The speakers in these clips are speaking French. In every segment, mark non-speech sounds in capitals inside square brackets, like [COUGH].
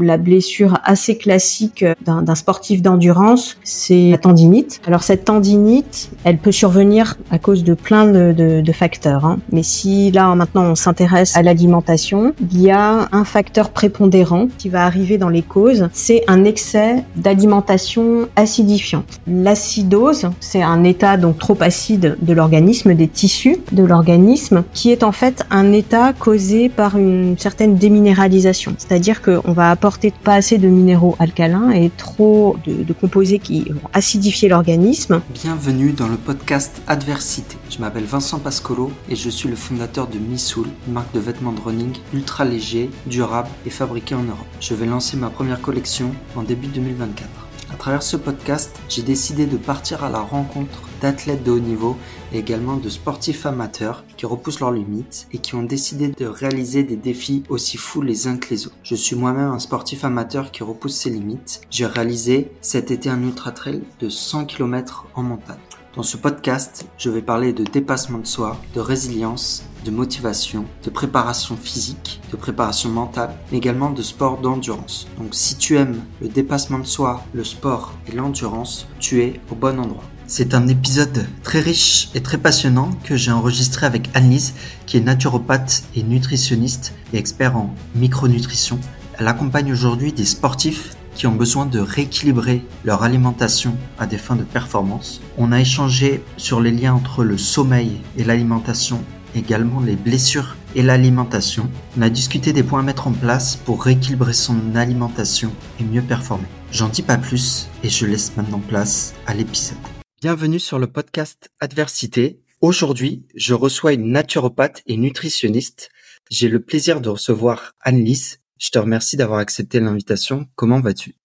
La blessure assez classique d'un sportif d'endurance, c'est la tendinite. Alors cette tendinite, elle peut survenir à cause de plein de, facteurs. Hein. Mais si là maintenant on s'intéresse à l'alimentation, il y a un facteur prépondérant qui va arriver dans les causes, c'est un excès d'alimentation acidifiante. L'acidose, c'est un état donc trop acide de l'organisme, des tissus de l'organisme, qui est en fait un état causé par une certaine déminéralisation. C'est-à-dire qu'on va pas assez de minéraux alcalins et trop de, composés qui vont acidifier l'organisme. Bienvenue dans le podcast Adversité. Je m'appelle Vincent Pascolo et je suis le fondateur de Missoul, une marque de vêtements de running ultra léger, durable et fabriqué en Europe. Je vais lancer ma première collection en début 2024. À travers ce podcast, j'ai décidé de partir à la rencontre d'athlètes de haut niveau également de sportifs amateurs qui repoussent leurs limites et qui ont décidé de réaliser des défis aussi fous les uns que les autres. Je suis moi-même un sportif amateur qui repousse ses limites. J'ai réalisé cet été un ultra trail de 100 km en montagne. Dans ce podcast, je vais parler de dépassement de soi, de résilience, de motivation, de préparation physique, de préparation mentale, mais également de sport d'endurance. Donc si tu aimes le dépassement de soi, le sport et l'endurance, tu es au bon endroit. C'est un épisode très riche et très passionnant que j'ai enregistré avec Annelise, qui est naturopathe et nutritionniste et expert en micronutrition. Elle accompagne aujourd'hui des sportifs qui ont besoin de rééquilibrer leur alimentation à des fins de performance. On a échangé sur les liens entre le sommeil et l'alimentation, également les blessures et l'alimentation. On a discuté des points à mettre en place pour rééquilibrer son alimentation et mieux performer. J'en dis pas plus et je laisse maintenant place à l'épisode. Bienvenue sur le podcast Adversité. Aujourd'hui, je reçois une naturopathe et nutritionniste. J'ai le plaisir de recevoir Anne-Lise. Je te remercie d'avoir accepté l'invitation. Comment vas-tu?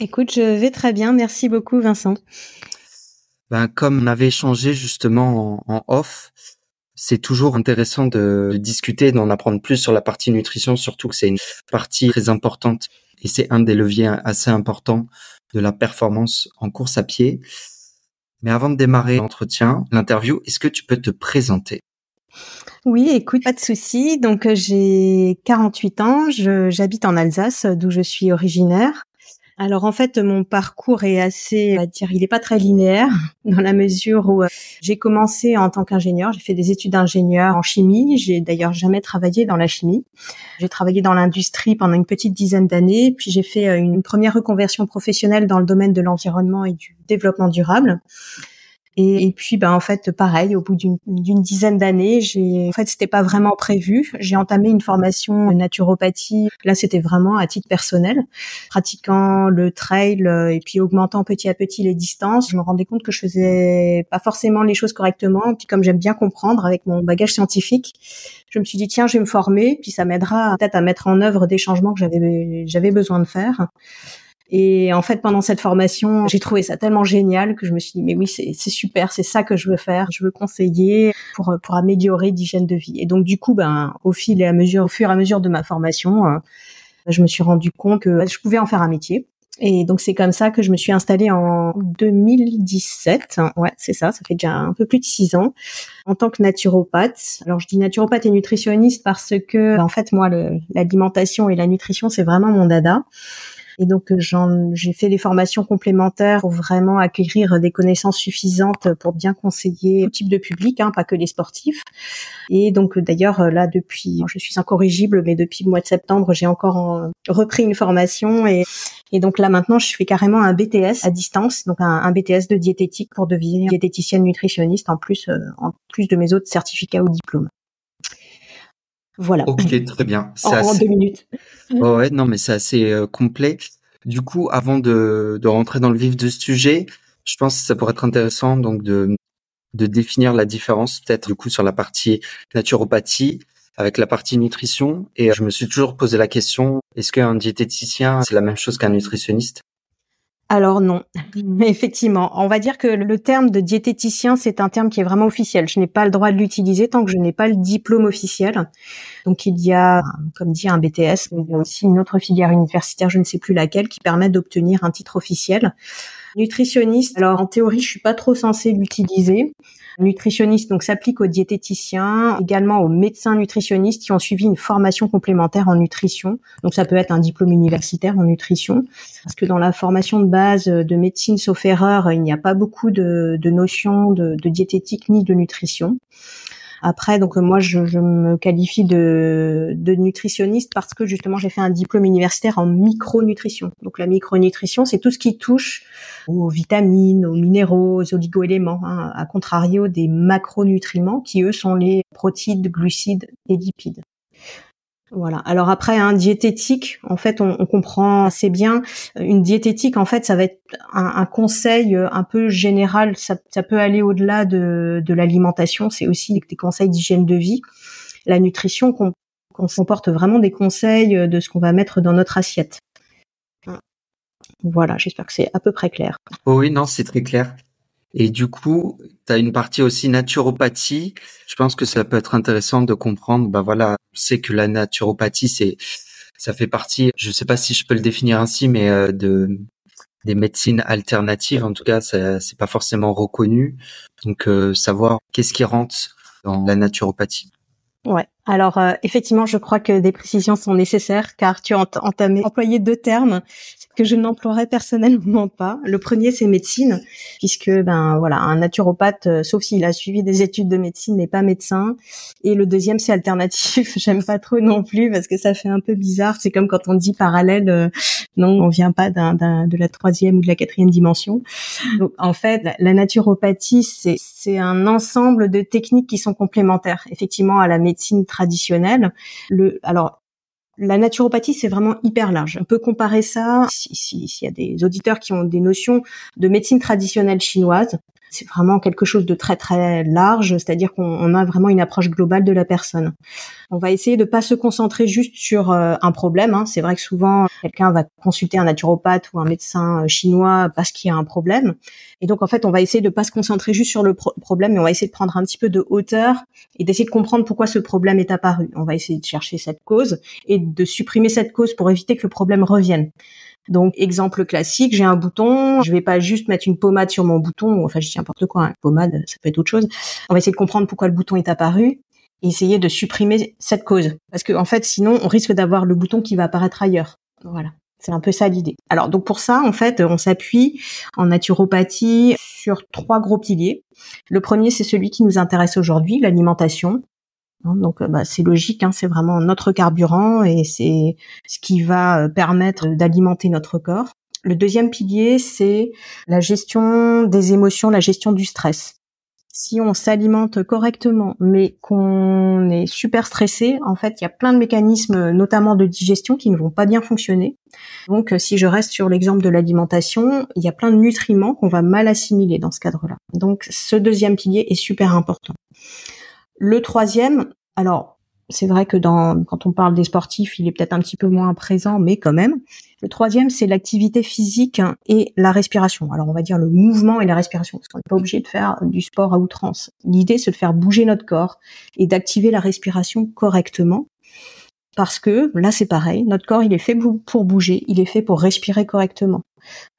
Écoute, je vais très bien. Merci beaucoup, Vincent. Ben, comme on avait échangé justement en, off, c'est toujours intéressant de, discuter, d'en apprendre plus sur la partie nutrition, surtout que c'est une partie très importante et c'est un des leviers assez importants de la performance en course à pied. Mais avant de démarrer l'entretien, l'interview, est-ce que tu peux te présenter? Oui, écoute, pas de souci. Donc euh, j'ai 48 ans, j'habite en Alsace, d'où je suis originaire. Alors en fait, mon parcours est assez, va dire, il est pas très linéaire [LAUGHS] dans la mesure où euh, j'ai commencé en tant qu'ingénieur, j'ai fait des études d'ingénieur en chimie, j'ai d'ailleurs jamais travaillé dans la chimie. J'ai travaillé dans l'industrie pendant une petite dizaine d'années, puis j'ai fait euh, une première reconversion professionnelle dans le domaine de l'environnement et du développement durable. Et, puis, ben en fait, pareil, au bout d'une dizaine d'années, j'ai, en fait, c'était pas vraiment prévu. J'ai entamé une formation de naturopathie. Là, c'était vraiment à titre personnel, pratiquant le trail euh, et puis augmentant petit à petit les distances. Je me rendais compte que je faisais pas forcément les choses correctement. Puis, comme j'aime bien comprendre avec mon bagage scientifique, je me suis dit tiens, je vais me former, puis ça m'aidera peut-être à mettre en œuvre des changements que j'avais j'avais besoin de faire. Et en fait, pendant cette formation, j'ai trouvé ça tellement génial que je me suis dit, mais oui, c'est super, c'est ça que je veux faire. Je veux conseiller pour, pour améliorer l'hygiène de vie. Et donc, du coup, ben, au fil et à mesure, au fur et à mesure de ma formation, euh, je me suis rendu compte que je pouvais en faire un métier. Et donc c'est comme ça que je me suis installée en 2017. Ouais, c'est ça, ça fait déjà un peu plus de six ans en tant que naturopathe. Alors je dis naturopathe et nutritionniste parce que en fait moi l'alimentation et la nutrition c'est vraiment mon dada. Et donc j'ai fait des formations complémentaires pour vraiment acquérir des connaissances suffisantes pour bien conseiller tout type de public, hein, pas que les sportifs. Et donc d'ailleurs là depuis, je suis incorrigible, mais depuis le mois de septembre j'ai encore repris une formation et, et donc là maintenant je fais carrément un BTS à distance, donc un, BTS de diététique pour devenir diététicienne nutritionniste en plus euh, en plus de mes autres certificats ou diplômes. Voilà. Ok, très bien. En, deux minutes. ouais, non, mais c'est assez euh, complet. Du coup, avant de, de rentrer dans le vif du sujet, je pense que ça pourrait être intéressant donc de, de définir la différence peut-être du coup sur la partie naturopathie avec la partie nutrition. Et je me suis toujours posé la question, est-ce qu'un diététicien, c'est la même chose qu'un nutritionniste? Alors non, mais [LAUGHS] effectivement, on va dire que le terme de diététicien, c'est un terme qui est vraiment officiel. Je n'ai pas le droit de l'utiliser tant que je n'ai pas le diplôme officiel. Donc il y a, comme dit, un BTS, mais il y a aussi une autre filière universitaire, je ne sais plus laquelle, qui permet d'obtenir un titre officiel. Nutritionniste, alors en théorie, je suis pas trop censée l'utiliser. Nutritionniste, donc s'applique aux diététiciens, également aux médecins nutritionnistes qui ont suivi une formation complémentaire en nutrition. Donc ça peut être un diplôme universitaire en nutrition, parce que dans la formation de base de médecine, sauf erreur, il n'y a pas beaucoup de, notions de diététique ni de nutrition. Après, donc moi, je, je me qualifie de, de, nutritionniste parce que justement, j'ai fait un diplôme universitaire en micronutrition. Donc la micronutrition, c'est tout ce qui touche aux vitamines, aux minéraux, aux oligoéléments, hein, à contrario des macronutriments qui eux sont les protides, glucides et lipides. Voilà. Alors après, un diététique, en fait, on, comprend assez bien. Une diététique, en fait, ça va être un, conseil euh, un peu général. Ça, peut aller au-delà de, de l'alimentation. C'est aussi des conseils d'hygiène de vie. La nutrition qu'on comporte vraiment des conseils de ce qu'on va mettre dans notre assiette. Voilà, j'espère que c'est à peu près clair. Oh oui, non, c'est très clair. Et du coup, tu as une partie aussi naturopathie. Je pense que ça peut être intéressant de comprendre. Bah voilà, sait que la naturopathie, c'est ça fait partie. Je sais pas si je peux le définir ainsi, mais euh, de des médecines alternatives. En tout cas, c'est pas forcément reconnu. Donc, euh, savoir qu'est-ce qui rentre dans la naturopathie. Ouais. Alors euh, effectivement, je crois que des précisions sont nécessaires car tu as employé deux termes que je n'emploierais personnellement pas. Le premier, c'est médecine, puisque ben voilà, un naturopathe, euh, sauf s'il a suivi des études de médecine, n'est pas médecin. Et le deuxième, c'est alternatif. [LAUGHS] J'aime pas trop non plus parce que ça fait un peu bizarre. C'est comme quand on dit parallèle. Euh, non, on vient pas d'un, de la troisième ou de la quatrième dimension. Donc en fait, la naturopathie, c'est c'est un ensemble de techniques qui sont complémentaires, effectivement, à la médecine traditionnelle. Le alors la naturopathie, c'est vraiment hyper large. On peut comparer ça, s'il si, y a des auditeurs qui ont des notions de médecine traditionnelle chinoise, c'est vraiment quelque chose de très très large, c'est-à-dire qu'on a vraiment une approche globale de la personne. On va essayer de pas se concentrer juste sur euh, un problème. Hein. C'est vrai que souvent quelqu'un va consulter un naturopathe ou un médecin euh, chinois parce qu'il y a un problème. Et donc en fait, on va essayer de pas se concentrer juste sur le problème, mais on va essayer de prendre un petit peu de hauteur et d'essayer de comprendre pourquoi ce problème est apparu. On va essayer de chercher cette cause et de supprimer cette cause pour éviter que le problème revienne. Donc, exemple classique, j'ai un bouton, je vais pas juste mettre une pommade sur mon bouton, enfin, je dis n'importe quoi, une pommade, ça peut être autre chose. On va essayer de comprendre pourquoi le bouton est apparu et essayer de supprimer cette cause. Parce que, en fait, sinon, on risque d'avoir le bouton qui va apparaître ailleurs. Voilà. C'est un peu ça l'idée. Alors, donc pour ça, en fait, on s'appuie en naturopathie sur trois gros piliers. Le premier, c'est celui qui nous intéresse aujourd'hui, l'alimentation. Hein, donc euh, bah, c'est logique, hein, c'est vraiment notre carburant et c'est ce qui va euh, permettre d'alimenter notre corps. Le deuxième pilier, c'est la gestion des émotions, la gestion du stress. Si on s'alimente correctement, mais qu'on est super stressé, en fait, il y a plein de mécanismes, notamment de digestion, qui ne vont pas bien fonctionner. Donc, euh, si je reste sur l'exemple de l'alimentation, il y a plein de nutriments qu'on va mal assimiler dans ce cadre-là. Donc, ce deuxième pilier est super important. Le troisième, alors c'est vrai que dans, quand on parle des sportifs, il est peut-être un petit peu moins présent, mais quand même. Le troisième, c'est l'activité physique et la respiration. Alors on va dire le mouvement et la respiration, parce qu'on n'est pas obligé de faire du sport à outrance. L'idée, c'est de faire bouger notre corps et d'activer la respiration correctement parce que là c'est pareil, notre corps il est fait pour bouger, il est fait pour respirer correctement.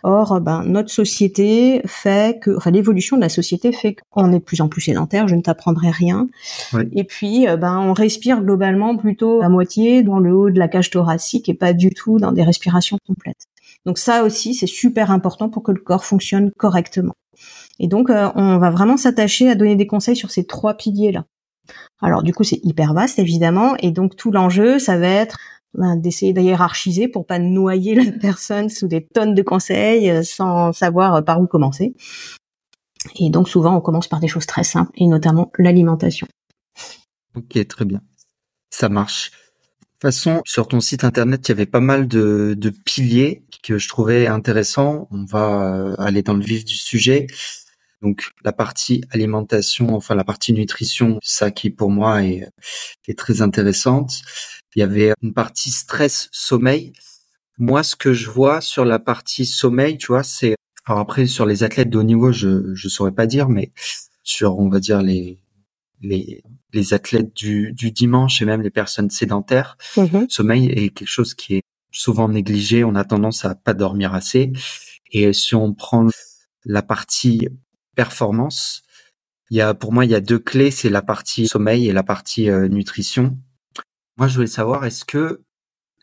Or, ben, notre société fait que, enfin, l'évolution de la société fait qu'on est de plus en plus sédentaire. Je ne t'apprendrai rien. Et puis, euh, ben, on respire globalement plutôt à moitié dans le haut de la cage thoracique et pas du tout dans des respirations complètes. Donc ça aussi, c'est super important pour que le corps fonctionne correctement. Et donc, euh, on va vraiment s'attacher à donner des conseils sur ces trois piliers-là. Alors du coup, c'est hyper vaste évidemment, et donc tout l'enjeu, ça va être ben, d'essayer d'hiérarchiser pour pas noyer la personne sous des tonnes de conseils euh, sans savoir euh, par où commencer. Et donc souvent, on commence par des choses très simples, et notamment l'alimentation. Ok, très bien. Ça marche. De toute façon, sur ton site internet, il y avait pas mal de, piliers que je trouvais intéressants. On va euh, aller dans le vif du sujet. Donc la partie alimentation, enfin la partie nutrition, ça qui pour moi est très intéressante. Il y avait une partie stress sommeil. Moi, ce que je vois sur la partie sommeil, tu vois, c'est alors après sur les athlètes de haut niveau, je je saurais pas dire, mais sur on va dire les les les athlètes du, du dimanche et même les personnes sédentaires, mmh sommeil est quelque chose qui est souvent négligé. On a tendance à pas dormir assez Et si on prend la partie performance, il y a, pour moi, il y a deux clés, c'est la partie sommeil et la partie euh, nutrition. Moi, je voulais savoir, est-ce que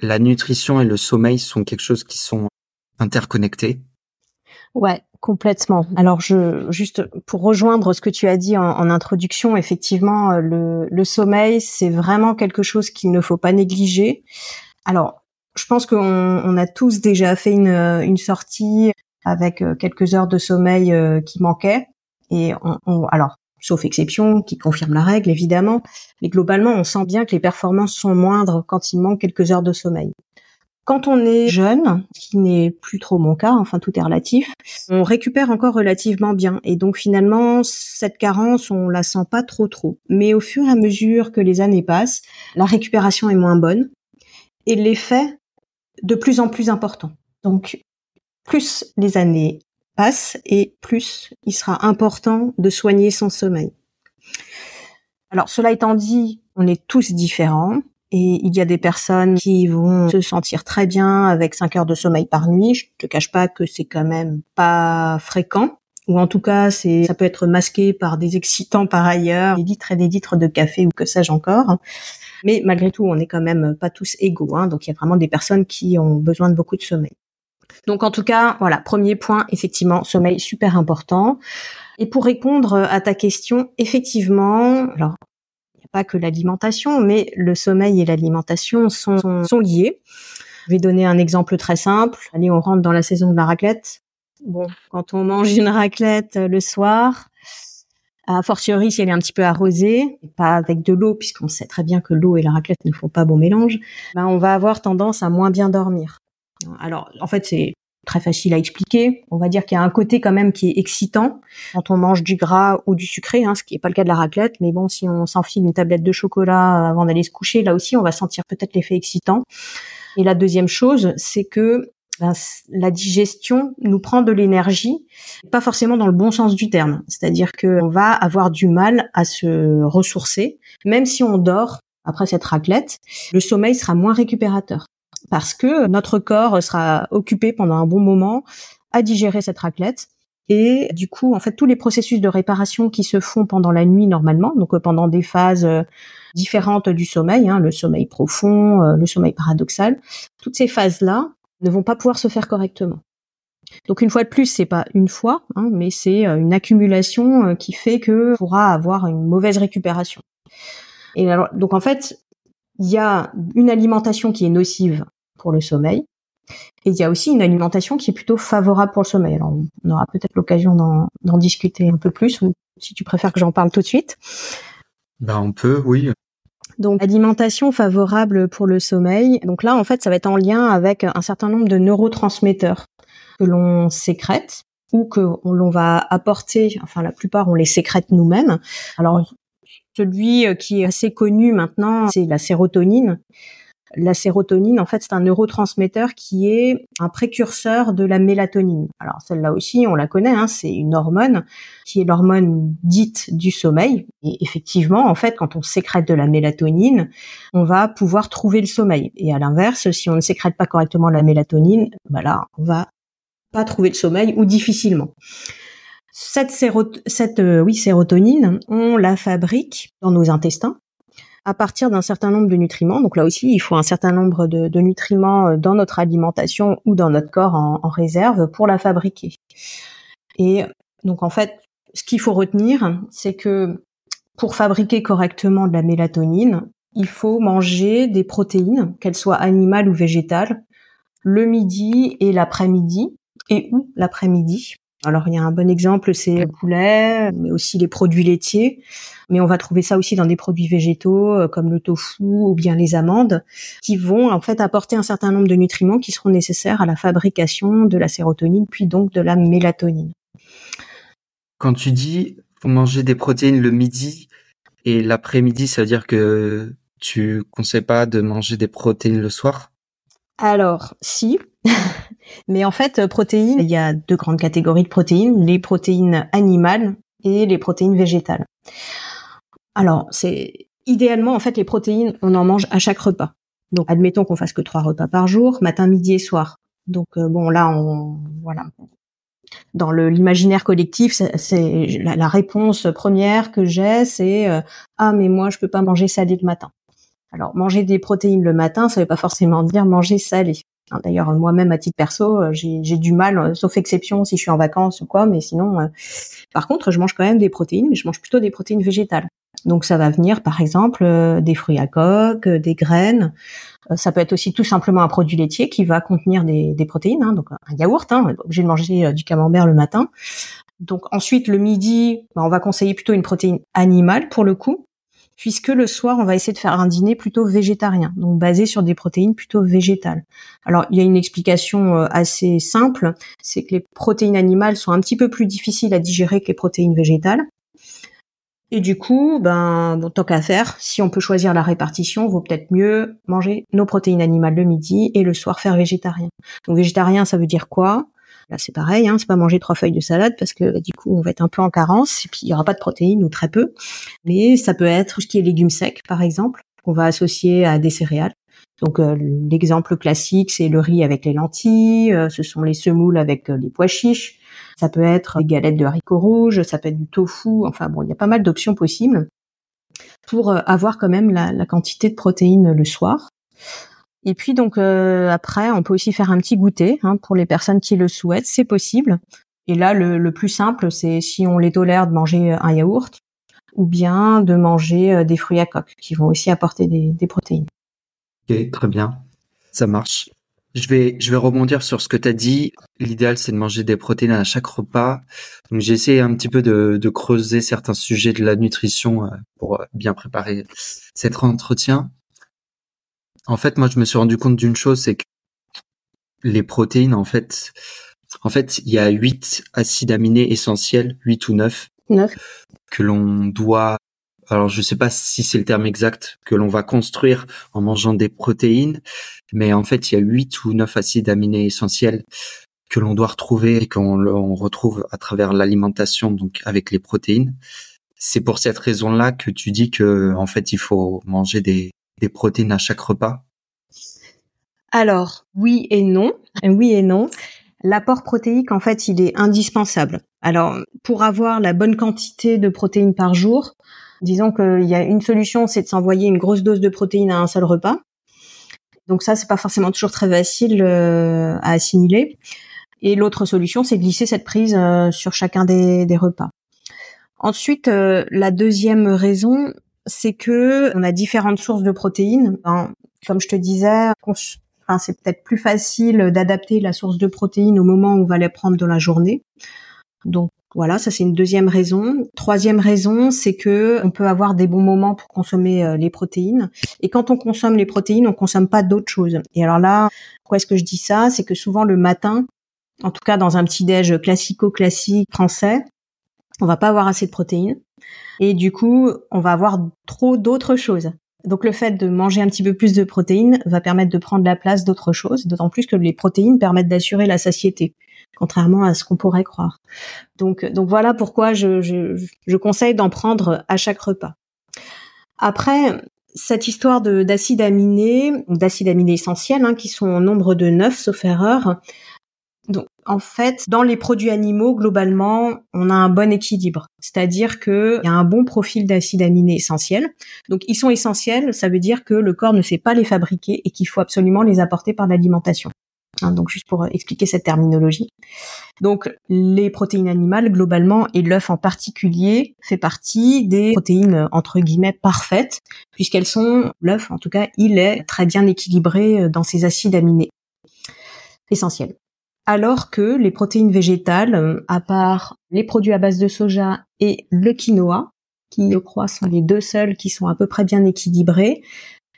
la nutrition et le sommeil sont quelque chose qui sont interconnectés? Ouais, complètement. Alors, je juste pour rejoindre ce que tu as dit en, introduction, effectivement, euh, le, sommeil, c'est vraiment quelque chose qu'il ne faut pas négliger. Alors, je pense qu'on on a tous déjà fait une, une sortie avec euh, quelques heures de sommeil euh, qui manquaient. Et on, alors, sauf exception, qui confirme la règle évidemment, mais globalement, on sent bien que les performances sont moindres quand il manque quelques heures de sommeil. Quand on est jeune, ce qui n'est plus trop mon cas, enfin tout est relatif, on récupère encore relativement bien. Et donc finalement, cette carence, on la sent pas trop trop. Mais au fur et à mesure que les années passent, la récupération est moins bonne et l'effet de plus en plus important. Donc plus les années et plus il sera important de soigner son sommeil. Alors cela étant dit, on est tous différents et il y a des personnes qui vont se sentir très bien avec 5 heures de sommeil par nuit. Je te cache pas que c'est quand même pas fréquent ou en tout cas ça peut être masqué par des excitants par ailleurs, des litres et des litres de café ou que sais-je encore. Mais malgré tout, on n'est quand même pas tous égaux. Hein, donc il y a vraiment des personnes qui ont besoin de beaucoup de sommeil. Donc en tout cas, voilà, premier point, effectivement, sommeil super important. Et pour répondre à ta question, effectivement, alors il n'y a pas que l'alimentation, mais le sommeil et l'alimentation sont, liés. Je vais donner un exemple très simple. Allez, on rentre dans la saison de la raclette. Bon, quand on mange une raclette le soir, a fortiori si elle est un petit peu arrosée, pas avec de l'eau, puisqu'on sait très bien que l'eau et la raclette ne font pas bon mélange, ben on va avoir tendance à moins bien dormir. Alors, en fait, c'est très facile à expliquer. On va dire qu'il y a un côté quand même qui est excitant quand on mange du gras ou du sucré, hein, ce qui n'est pas le cas de la raclette. Mais bon, si on s'enfile une tablette de chocolat avant d'aller se coucher, là aussi, on va sentir peut-être l'effet excitant. Et la deuxième chose, c'est que ben, la digestion nous prend de l'énergie, pas forcément dans le bon sens du terme. C'est-à-dire qu'on va avoir du mal à se ressourcer, même si on dort après cette raclette, le sommeil sera moins récupérateur parce que notre corps sera occupé pendant un bon moment à digérer cette raclette. Et du coup, en fait, tous les processus de réparation qui se font pendant la nuit normalement, donc euh, pendant des phases euh, différentes du sommeil, hein, le sommeil profond, euh, le sommeil paradoxal, toutes ces phases-là ne vont pas pouvoir se faire correctement. Donc une fois de plus, c'est pas une fois, hein, mais c'est une accumulation qui fait que pourra avoir une mauvaise récupération. Et alors, donc en fait, il y a une alimentation qui est nocive pour le sommeil. Et il y a aussi une alimentation qui est plutôt favorable pour le sommeil. Alors, on aura peut-être l'occasion d'en discuter un peu plus, ou si tu préfères que j'en parle tout de suite. Ben, on peut, oui. Donc, alimentation favorable pour le sommeil. Donc là, en fait, ça va être en lien avec un certain nombre de neurotransmetteurs que l'on sécrète ou que l'on va apporter, enfin la plupart on les sécrète nous-mêmes. Alors celui euh, qui est assez connu maintenant, c'est la sérotonine. La sérotonine, en fait, c'est un neurotransmetteur qui est un précurseur de la mélatonine. Alors celle-là aussi, on la connaît, hein, c'est une hormone qui est l'hormone dite du sommeil. Et effectivement, en fait, quand on sécrète de la mélatonine, on va pouvoir trouver le sommeil. Et à l'inverse, si on ne sécrète pas correctement la mélatonine, bah là, on va pas trouver le sommeil ou difficilement. Cette, cette euh, oui, sérotonine, on la fabrique dans nos intestins à partir d'un certain nombre de nutriments. Donc là aussi, il faut un certain nombre de, de nutriments euh, dans notre alimentation ou dans notre corps en, en, réserve pour la fabriquer. Et donc en fait, ce qu'il faut retenir, c'est que pour fabriquer correctement de la mélatonine, il faut manger des protéines, qu'elles soient animales ou végétales, le midi et l'après-midi, et ou l'après-midi. Alors il y a un bon exemple, c'est le poulet, mais aussi les produits laitiers. Mais on va trouver ça aussi dans des produits végétaux euh, comme le tofu ou bien les amandes, qui vont en fait apporter un certain nombre de nutriments qui seront nécessaires à la fabrication de la sérotonine, puis donc de la mélatonine. Quand tu dis faut manger des protéines le midi et l'après-midi, ça veut dire que tu conseilles pas de manger des protéines le soir? Alors, si, [LAUGHS] Mais en fait, protéines, il y a deux grandes catégories de protéines, les protéines animales et les protéines végétales. Alors, c'est idéalement en fait les protéines, on en mange à chaque repas. Donc admettons qu'on fasse que trois repas par jour, matin, midi et soir. Donc euh, bon là on voilà, dans l'imaginaire collectif, c'est la, réponse première que j'ai, c'est ah mais moi je peux pas manger salé le matin. Alors manger des protéines le matin, ça veut pas forcément dire manger salé. Hein, d'ailleurs, moi-même à titre perso, j'ai du mal, sauf exception si je suis en vacances ou quoi, mais sinon, par contre, je mange quand même des protéines, mais je mange plutôt des protéines végétales. Donc ça va venir par exemple euh, des fruits à coque, euh, des graines. Euh, ça peut être aussi tout simplement un produit laitier qui va contenir des, protéines, hein, donc un yaourt. Hein, obligé de manger du camembert le matin. Donc ensuite le midi, bah, on va conseiller plutôt une protéine animale pour le coup, puisque le soir on va essayer de faire un dîner plutôt végétarien, donc basé sur des protéines plutôt végétales. Alors il y a une explication assez simple, c'est que les protéines animales sont un petit peu plus difficiles à digérer que les protéines végétales. Et du coup, ben, bon, tant qu'à faire, si on peut choisir la répartition, vaut peut-être mieux manger nos protéines animales le midi et le soir faire végétarien. Donc végétarien, ça veut dire quoi? Là, c'est pareil, hein, c'est pas manger trois feuilles de salade parce que bah, du coup, on va être un peu en carence et puis il y aura pas de protéines ou très peu. Mais ça peut être ce qui est légumes secs, par exemple, qu'on va associer à des céréales. Donc euh, l'exemple classique, c'est le riz avec les lentilles, euh, ce sont les semoules avec euh, les pois chiches, ça peut être des galettes de haricots rouges, ça peut être du tofu. Enfin bon, il y a pas mal d'options possibles pour avoir quand même la, quantité de protéines le soir. Et puis donc euh, après, on peut aussi faire un petit goûter hein, pour les personnes qui le souhaitent, c'est possible. Et là, le, plus simple, c'est si on les tolère de manger un yaourt ou bien de manger euh, des fruits à coque qui vont aussi apporter des, protéines. Ok, très bien, ça marche. Je vais, je vais rebondir sur ce que tu as dit. L'idéal, c'est de manger des protéines à chaque repas. Donc, j'ai essayé un petit peu de, creuser certains sujets de la nutrition euh, pour euh, bien préparer cet entretien. En fait, moi, je me suis rendu compte d'une chose, c'est que les protéines, en fait, en fait, il y a huit acides aminés essentiels, huit ou neuf, que l'on doit alors je ne sais pas si c'est le terme exact que l'on va construire en mangeant des protéines, mais en fait il y a huit ou neuf acides aminés essentiels que l'on doit retrouver et qu'on retrouve à travers l'alimentation, donc avec les protéines. C'est pour cette raison-là que tu dis que en fait il faut manger des, des protéines à chaque repas? Alors oui et non, oui et non. L'apport protéique, en fait, il est indispensable. Alors, pour avoir la bonne quantité de protéines par jour, Disons qu'il y a une solution, c'est de s'envoyer une grosse dose de protéines à un seul repas. Donc ça, c'est pas forcément toujours très facile euh, à assimiler. Et l'autre solution, c'est de glisser cette prise euh, sur chacun des, repas. Ensuite, euh, la deuxième raison, c'est que on a différentes sources de protéines. comme je te disais, c'est peut-être plus facile d'adapter la source de protéines au moment où on va les prendre dans la journée. Donc voilà, ça c'est une deuxième raison. Troisième raison, c'est que on peut avoir des bons moments pour consommer euh, les protéines. Et quand on consomme les protéines, on consomme pas d'autres choses. Et alors là, pourquoi est-ce que je dis ça? C'est que souvent le matin, en tout cas dans un petit déj classico-classique français, on va pas avoir assez de protéines. Et du coup, on va avoir trop d'autres choses. Donc le fait de manger un petit peu plus de protéines va permettre de prendre la place d'autres choses, d'autant plus que les protéines permettent d'assurer la satiété, contrairement à ce qu'on pourrait croire. Donc, donc voilà pourquoi je, je, conseille d'en prendre à chaque repas. Après, cette histoire d'acides aminés, d'acides aminés essentiels, hein, qui sont au nombre de 9, sauf erreur, en fait, dans les produits animaux, globalement, on a un bon équilibre. C'est-à-dire qu'il y a un bon profil d'acides aminés essentiels. Donc, ils sont essentiels, ça veut dire que le corps ne sait pas les fabriquer et qu'il faut absolument les apporter par l'alimentation. Hein, donc, juste pour expliquer cette terminologie. Donc, les protéines animales, globalement, et l'œuf en particulier, fait partie des protéines, entre guillemets, parfaites, puisqu'elles sont, l'œuf, en tout cas, il est très bien équilibré dans ses acides aminés essentiels alors que les protéines végétales, euh, à part les produits à base de soja et le quinoa, qui je crois sont les deux seuls qui sont à peu près bien équilibrés,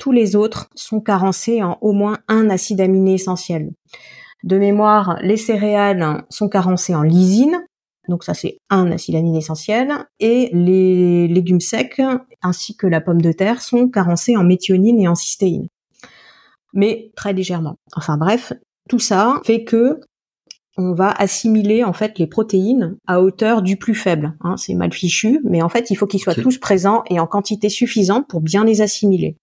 tous les autres sont carencés en au moins un acide aminé essentiel. De mémoire, les céréales sont carencées en lysine, donc ça c'est un acide aminé essentiel, et les légumes secs ainsi que la pomme de terre sont carencés en méthionine et en cystéine. Mais très légèrement. Enfin bref, tout ça fait que on va assimiler en fait les protéines à hauteur du plus faible. Hein, c'est mal fichu, mais en fait il faut qu'ils soient tous présents et en quantité suffisante pour bien les assimiler.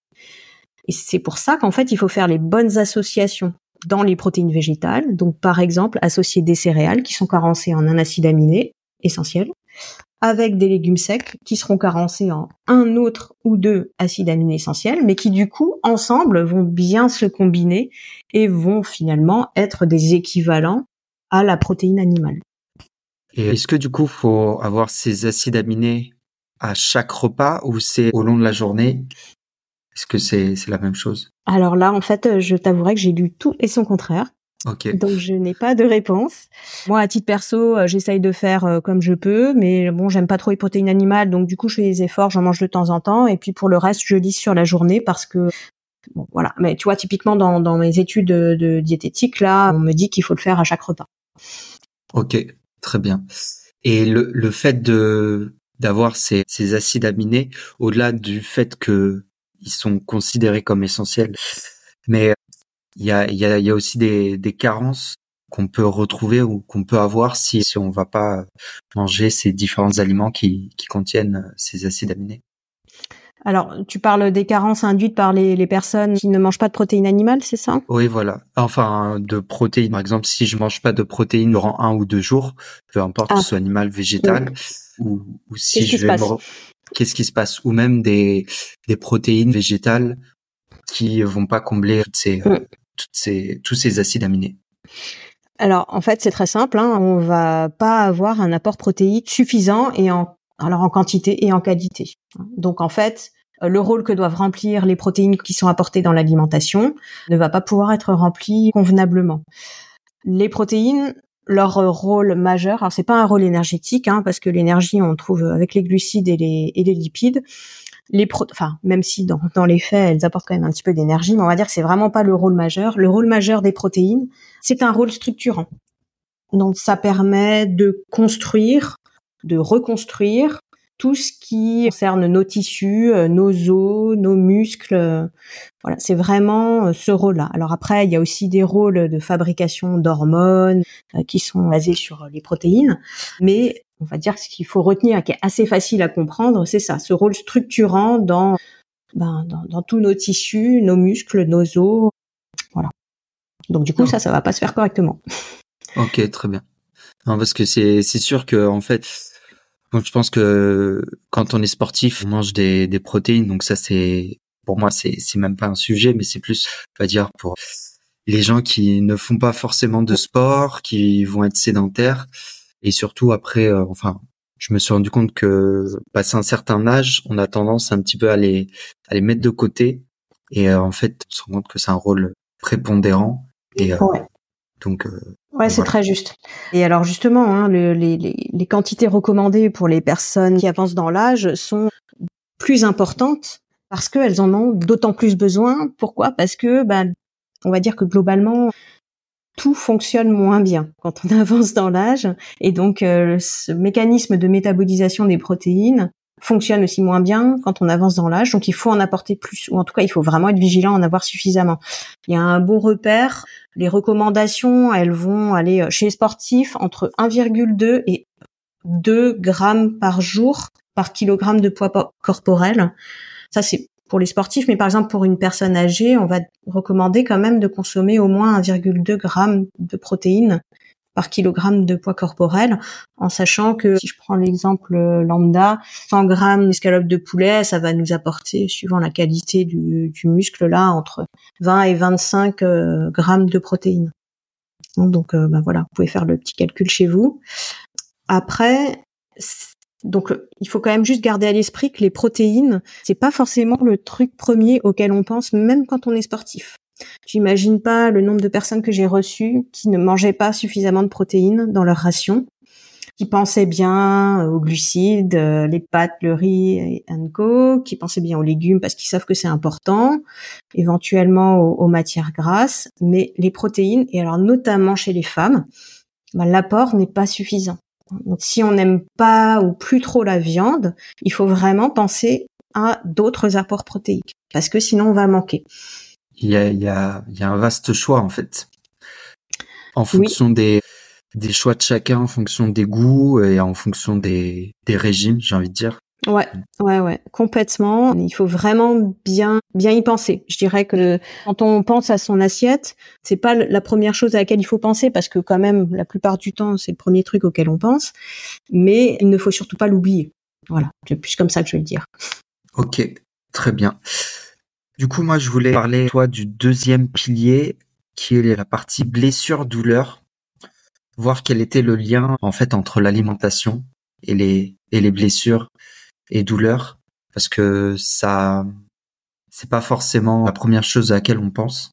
Et c'est pour ça qu'en fait il faut faire les bonnes associations. dans les protéines végétales, donc par exemple associer des céréales qui sont carencées en un acide aminé essentiel, avec des légumes secs qui seront carencés en un autre ou deux acides aminés essentiels, mais qui du coup ensemble vont bien se combiner et vont finalement être des équivalents à la protéine animale. Et est-ce que du coup faut avoir ces acides aminés à chaque repas ou c'est au long de la journée? Est-ce que c'est la même chose? Alors là, en fait, je t'avouerai que j'ai lu tout et son contraire. Okay. Donc je n'ai pas de réponse. Moi, à titre perso, euh, j'essaye de faire euh, comme je peux, mais bon, j'aime pas trop les protéines animales, donc du coup, je fais des efforts, j'en mange de temps en temps, et puis pour le reste, je lis sur la journée parce que bon, voilà. Mais tu vois, typiquement dans, dans mes études de, de diététique, là, on me dit qu'il faut le faire à chaque repas. Ok, très bien. Et le, le fait de d'avoir ces, ces acides aminés, au-delà du fait que ils sont considérés comme essentiels, mais il y a, y, y a aussi des, des carences qu'on peut retrouver ou qu'on peut avoir si, si on va pas manger ces différents aliments qui, qui contiennent ces acides aminés. Alors, tu parles des carences induites par les, les, personnes qui ne mangent pas de protéines animales, c'est ça? Oui, voilà. Enfin, de protéines. Par exemple, si je mange pas de protéines durant un ou deux jours, peu importe que ce ah. soit animal, végétal, ou, ou, si je vais Qu'est-ce qui se passe? Ou même des, des protéines végétales qui vont pas combler toutes ces, mm. toutes ces, tous ces acides aminés. Alors, en fait, c'est très simple. Hein. On va pas avoir un apport protéique suffisant et en alors en quantité et en qualité. Donc en fait, le rôle que doivent remplir les protéines qui sont apportées dans l'alimentation ne va pas pouvoir être rempli convenablement. Les protéines, leur rôle majeur, alors c'est pas un rôle énergétique, hein, parce que l'énergie on trouve avec les glucides et les, et les lipides. Les pro enfin même si dans, dans les faits elles apportent quand même un petit peu d'énergie, mais on va dire que c'est vraiment pas le rôle majeur. Le rôle majeur des protéines, c'est un rôle structurant. Donc ça permet de construire de reconstruire tout ce qui concerne nos tissus, euh, nos os, nos muscles. Euh, voilà, c'est vraiment euh, ce rôle-là. Alors après, il y a aussi des rôles de fabrication d'hormones qui sont basés sur les protéines, mais on va dire ce qu'il faut retenir, qui est assez facile à comprendre, c'est ça, ce rôle structurant dans, ben, dans, dans tous nos tissus, nos muscles, nos os. Voilà. Donc du coup, ça, ça va pas se faire correctement. Ok, très bien. Non, parce que c'est sûr que en fait, je pense que quand on est sportif, on mange des, des protéines. Donc ça c'est pour moi c'est c'est même pas un sujet, mais c'est plus on va dire pour les gens qui ne font pas forcément de sport, qui vont être sédentaires. Et surtout après, euh, enfin, je me suis rendu compte que passé un certain âge, on a tendance un petit peu à les à les mettre de côté. Et euh, en fait on se rend compte que c'est un rôle prépondérant. Et euh, donc Ouais, c'est très juste. Et alors justement, hein, le, les, les, quantités recommandées pour les personnes qui avancent dans l'âge sont plus importantes parce qu'elles en ont d'autant plus besoin. Pourquoi? Parce que, bah, on va dire que globalement, tout fonctionne moins bien quand on [LAUGHS] avance dans l'âge. Et donc, euh, ce mécanisme de métabolisation des protéines fonctionne aussi moins bien quand on avance dans l'âge. Donc il faut en apporter plus, ou en tout cas il faut vraiment être vigilant, en avoir suffisamment. Il y a un beau repère. Les recommandations, elles vont aller euh, chez les sportifs entre 1,2 et 2 grammes par jour par kilogramme de poids corporel. Ça c'est pour les sportifs, mais par exemple pour une personne âgée, on va recommander quand même de consommer au moins 1,2 grammes de protéines par kilogramme de poids corporel, en sachant que si je prends l'exemple lambda, 100 grammes d'escalope de poulet, ça va nous apporter, suivant la qualité du, muscle là, entre 20 et 25 euh, grammes de protéines. Donc euh, ben voilà, vous pouvez faire le petit calcul chez vous. Après, donc il faut quand même juste garder à l'esprit que les protéines, c'est pas forcément le truc premier auquel on pense, même quand on est sportif. J'imagine pas le nombre de personnes que j'ai reçues qui ne mangeaient pas suffisamment de protéines dans leur ration, qui pensaient bien aux glucides, euh, les pâtes, le riz et co, qui pensaient bien aux légumes parce qu'ils savent que c'est important, éventuellement aux, matières grasses, mais les protéines, et alors notamment chez les femmes, ben, l'apport n'est pas suffisant. Donc si on n'aime pas ou plus trop la viande, il faut vraiment penser à d'autres apports protéiques, parce que sinon on va manquer il y a, y, a, y a un vaste choix en fait. En fonction des, des choix de chacun, en fonction des goûts et en fonction des, des régimes, j'ai envie de dire. Ouais, ouais, ouais, complètement. Il faut vraiment bien, bien y penser. Je dirais que quand on pense à son assiette, c'est pas la première chose à laquelle il faut penser parce que quand même, la plupart du temps, c'est le premier truc auquel on pense. Mais il ne faut surtout pas l'oublier. Voilà, c'est plus comme ça que je vais le dire. Ok, très bien. Du coup, moi, je voulais parler, toi, du deuxième pilier, qui est la partie blessure-douleur. Voir quel était le lien, en fait, entre l'alimentation et les, blessures et douleurs. Parce que ça, c'est pas forcément la première chose à laquelle on pense.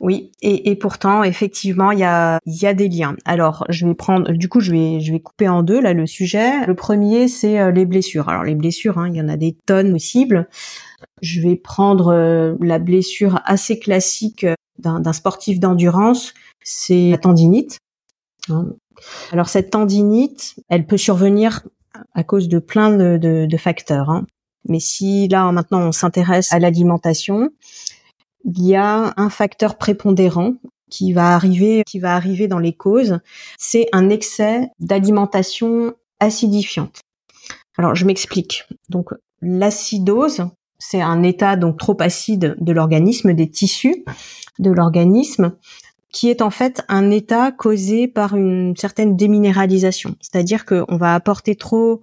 Oui, et, pourtant, effectivement, il y a, des liens. Alors, je vais prendre, du coup, je vais, je vais couper en deux là le sujet. Le premier, c'est euh, les blessures. Alors, les blessures, hein, il y en a des tonnes possibles. Je vais prendre euh, la blessure assez classique euh, d'un sportif d'endurance, c'est la tendinite. Hein. Alors, cette tendinite, elle peut survenir à cause de plein de, facteurs. Hein. Mais si là maintenant on s'intéresse à l'alimentation, il y a un facteur prépondérant qui va arriver, qui va arriver dans les causes, c'est un excès d'alimentation acidifiante. Alors je m'explique. Donc l'acidose, c'est un état donc trop acide de l'organisme, des tissus de l'organisme, qui est en fait un état causé par une certaine déminéralisation. C'est-à-dire qu'on va apporter trop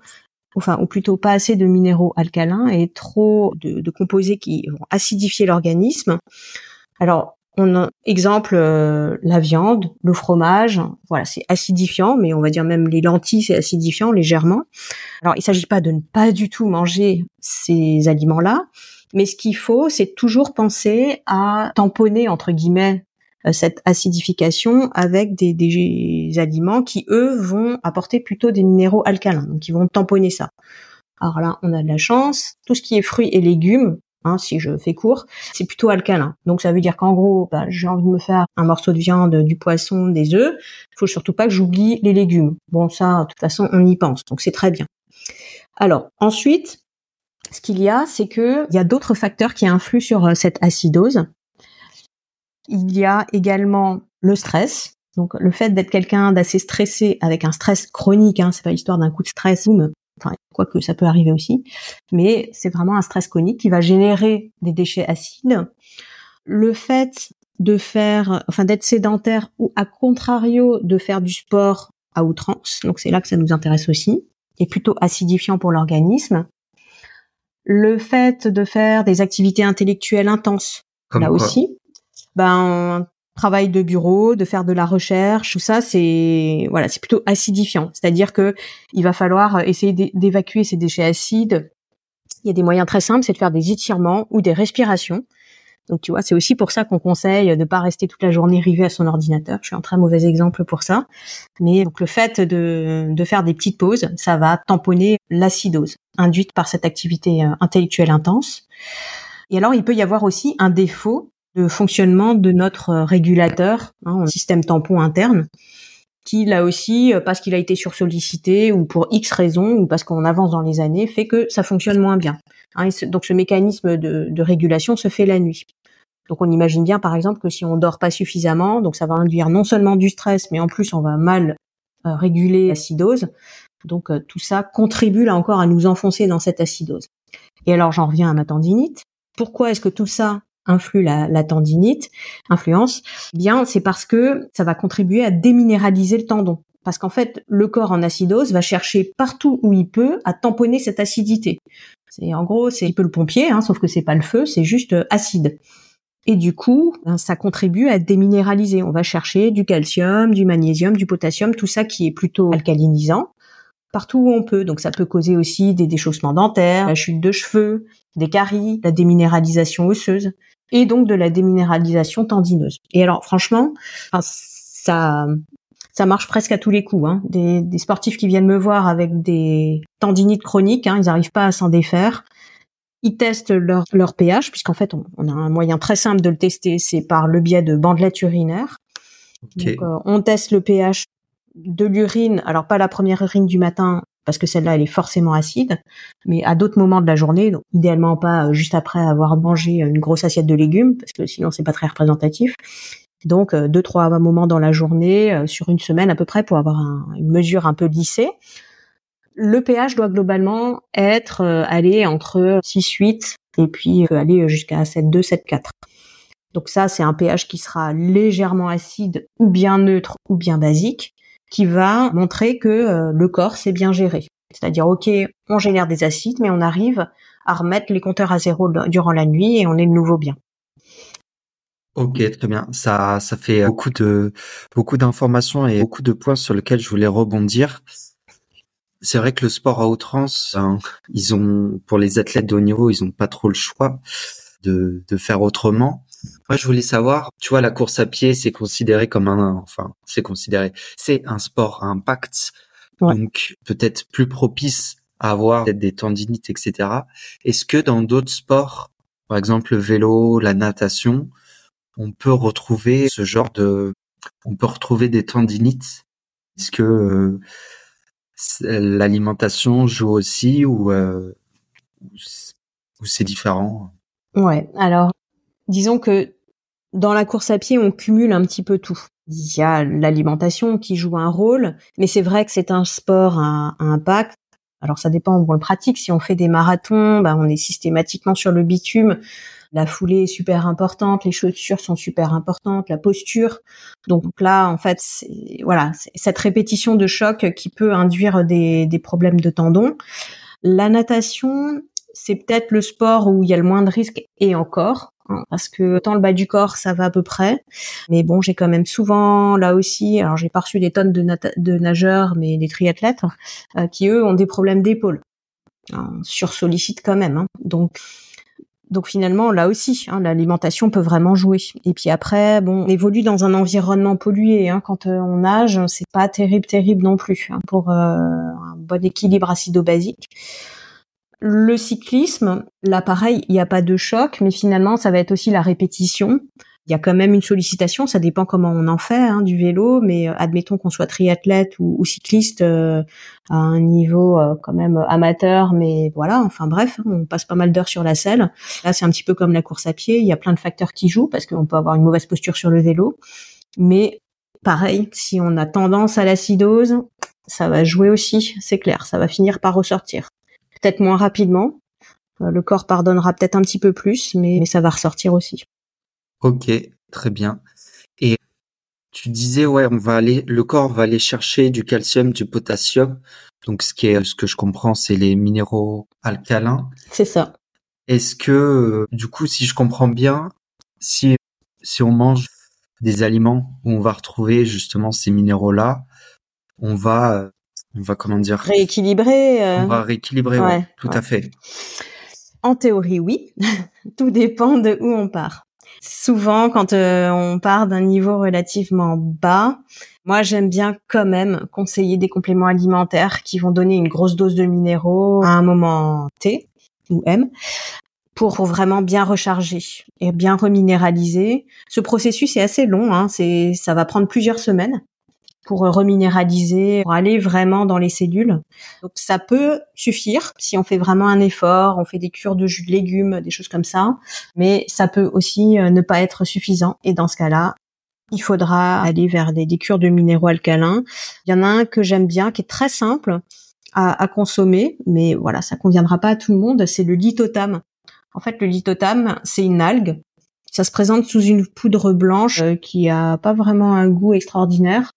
enfin ou plutôt pas assez de minéraux alcalins et trop de, composés qui vont acidifier l'organisme. Alors on exemple euh, la viande, le fromage, voilà, c'est acidifiant, mais on va dire même les lentilles, c'est acidifiant légèrement. Alors il s'agit pas de ne pas du tout manger ces aliments-là, mais ce qu'il faut, c'est toujours penser à tamponner entre guillemets euh, cette acidification avec des, des, aliments qui eux vont apporter plutôt des minéraux alcalins, donc ils vont tamponner ça. Alors là, on a de la chance. Tout ce qui est fruits et légumes, hein, si je fais court, c'est plutôt alcalin. Donc ça veut dire qu'en gros, bah, j'ai envie de me faire un morceau de viande, du poisson, des œufs. Il faut surtout pas que j'oublie les légumes. Bon, ça, de toute façon, on y pense, donc c'est très bien. Alors ensuite, ce qu'il y a, c'est que il y a d'autres facteurs qui influent sur euh, cette acidose. Il y a également le stress. Donc le fait d'être quelqu'un d'assez stressé avec un stress chronique, hein, c'est pas l'histoire d'un coup de stress, enfin quoique ça peut arriver aussi, mais c'est vraiment un stress chronique qui va générer des déchets acides. Le fait de faire, enfin d'être sédentaire ou à contrario de faire du sport à outrance, donc c'est là que ça nous intéresse aussi, est plutôt acidifiant pour l'organisme. Le fait de faire des activités intellectuelles intenses, là aussi, ben travail de bureau, de faire de la recherche, tout ça, c'est voilà, c'est plutôt acidifiant. C'est-à-dire que il va falloir essayer d'évacuer ces déchets acides. Il y a des moyens très simples, c'est de faire des étirements ou des respirations. Donc tu vois, c'est aussi pour ça qu'on conseille de pas rester toute la journée rivé à son ordinateur. Je suis un très mauvais exemple pour ça. Mais donc le fait de, de faire des petites pauses, ça va tamponner l'acidose induite par cette activité euh, intellectuelle intense. Et alors il peut y avoir aussi un défaut de fonctionnement de notre euh, régulateur, hein, système tampon interne, qui là aussi, euh, parce qu'il a été sursollicité ou pour X raisons ou parce qu'on avance dans les années, fait que ça fonctionne moins bien. Hein, donc ce mécanisme de, régulation se fait la nuit. Donc on imagine bien par exemple que si on dort pas suffisamment, donc ça va induire non seulement du stress, mais en plus on va mal euh, réguler l'acidose. Donc tout ça contribue là encore à nous enfoncer dans cette acidose. Et alors j'en reviens à ma tendinite. Pourquoi est-ce que tout ça influe la, tendinite, influence, eh bien c'est parce que ça va contribuer à déminéraliser le tendon. Parce qu'en fait, le corps en acidose va chercher partout où il peut à tamponner cette acidité. C'est en gros, c'est un peu le pompier, hein, sauf que c'est pas le feu, c'est juste euh, acide. Et du coup, ben, ça contribue à déminéraliser. On va chercher du calcium, du magnésium, du potassium, tout ça qui est plutôt alcalinisant partout où on peut. Donc ça peut causer aussi des déchaussements dentaires, la chute de cheveux, des caries, la déminéralisation osseuse et donc de la déminéralisation tendineuse. Et alors franchement, ça ça marche presque à tous les coups. Hein. Des, sportifs qui viennent me voir avec des tendinites chroniques, hein, ils n'arrivent pas à s'en défaire. Ils testent leur, leur pH, puisqu'en fait, on, a un moyen très simple de le tester, c'est par le biais de bandelettes urinaires. Donc, euh, on teste le pH de l'urine, alors pas la première urine du matin, parce que celle-là, elle est forcément acide, mais à d'autres moments de la journée, donc idéalement pas euh, juste après avoir mangé une grosse assiette de légumes, parce que sinon c'est pas très représentatif. Donc euh, deux trois moments dans la journée, euh, sur une semaine à peu près, pour avoir une mesure un peu lissée. Le pH doit globalement être euh, aller entre 6-8 et puis aller jusqu'à 7,2, 7,4. Donc ça, c'est un pH qui sera légèrement acide ou bien neutre ou bien basique, qui va montrer que euh, le corps s'est bien géré. C'est-à-dire, ok, on génère des acides, mais on arrive à remettre les compteurs à zéro durant la nuit et on est de nouveau bien. Ok, très bien. Ça, ça fait beaucoup de beaucoup d'informations et beaucoup de points sur lesquels je voulais rebondir. C'est vrai que le sport à outrance, hein, ils ont pour les athlètes de haut niveau, ils ont pas trop le choix de, de faire autrement. Moi, je voulais savoir, tu vois, la course à pied, c'est considéré comme un, enfin, c'est considéré, c'est un sport à impact, donc peut-être plus propice à avoir des tendinites, etc. Est-ce que dans d'autres sports, par exemple le vélo, la natation, on peut retrouver ce genre de, on peut retrouver des tendinites? Est-ce que euh, l'alimentation joue aussi ou, euh, ou c'est différent? Ouais, alors disons que dans la course à pied, on cumule un petit peu tout. Il y a l'alimentation qui joue un rôle, mais c'est vrai que c'est un sport à, impact. Alors ça dépend où on le pratique. Si on fait des marathons, bah, on est systématiquement sur le bitume. La foulée est super importante, les chaussures sont super importantes, la posture. Donc là, en fait, voilà, cette répétition de choc qui peut induire des problèmes de tendons. La natation, c'est peut-être le sport où il y a le moins de risques et encore hein, parce que autant le bas du corps ça va à peu près. Mais bon j'ai quand même souvent là aussi alors j'ai pas des tonnes de, nageurs mais des triathlètes euh, qui eux ont des problèmes d'épaule. Sur sollicite quand même hein. donc donc finalement là aussi hein, l'alimentation peut vraiment jouer. Et puis après bon on évolue dans un environnement pollué hein, quand euh, on nage c'est pas terrible terrible non plus hein, pour euh, un bon équilibre acido-basique le cyclisme, là pareil, il n'y a pas de choc, mais finalement ça va être aussi la répétition. Il y a quand même une sollicitation, ça dépend comment on en fait hein, du vélo, mais euh, admettons qu'on soit triathlète ou, cycliste euh, à un niveau euh, quand même amateur, mais voilà, enfin bref, on passe pas mal d'heures sur la selle. Là c'est un petit peu comme la course à pied, il y a plein de facteurs qui jouent parce qu'on peut avoir une mauvaise posture sur le vélo, mais pareil, si on a tendance à l'acidose, ça va jouer aussi, c'est clair, ça va finir par ressortir peut-être moins rapidement. Euh, le corps pardonnera peut-être un petit peu plus, mais, ça va ressortir aussi. Ok, très bien. Et tu disais ouais, on va aller, le corps va aller chercher du calcium, du potassium. Donc ce qui est, ce que je comprends, c'est les minéraux alcalins. C'est ça. Est-ce que, du coup, si je comprends bien, si si on mange des aliments où on va retrouver justement ces minéraux-là, on va on va comment dire rééquilibrer. Euh, on va rééquilibrer, ouais, tout à fait. En théorie, oui. [LAUGHS] tout dépend de où on part. Souvent, quand euh, on part d'un niveau relativement bas, moi j'aime bien quand même conseiller des compléments alimentaires qui vont donner une grosse dose de minéraux à un moment T ou M pour vraiment bien recharger et bien reminéraliser. Ce processus est assez long, hein, c'est ça va prendre plusieurs semaines pour reminéraliser, pour aller vraiment dans les cellules. Donc ça peut suffire si on fait vraiment un effort, on fait des cures de jus de légumes, des choses comme ça, mais ça peut aussi euh, ne pas être suffisant. Et dans ce cas-là, il faudra aller vers des, cures de minéraux alcalins. Il y en a un que j'aime bien, qui est très simple à, consommer, mais voilà, ça conviendra pas à tout le monde. C'est le lithotam. En fait, le lithotam, c'est une algue ça se présente sous une poudre blanche euh, qui a pas vraiment un goût extraordinaire.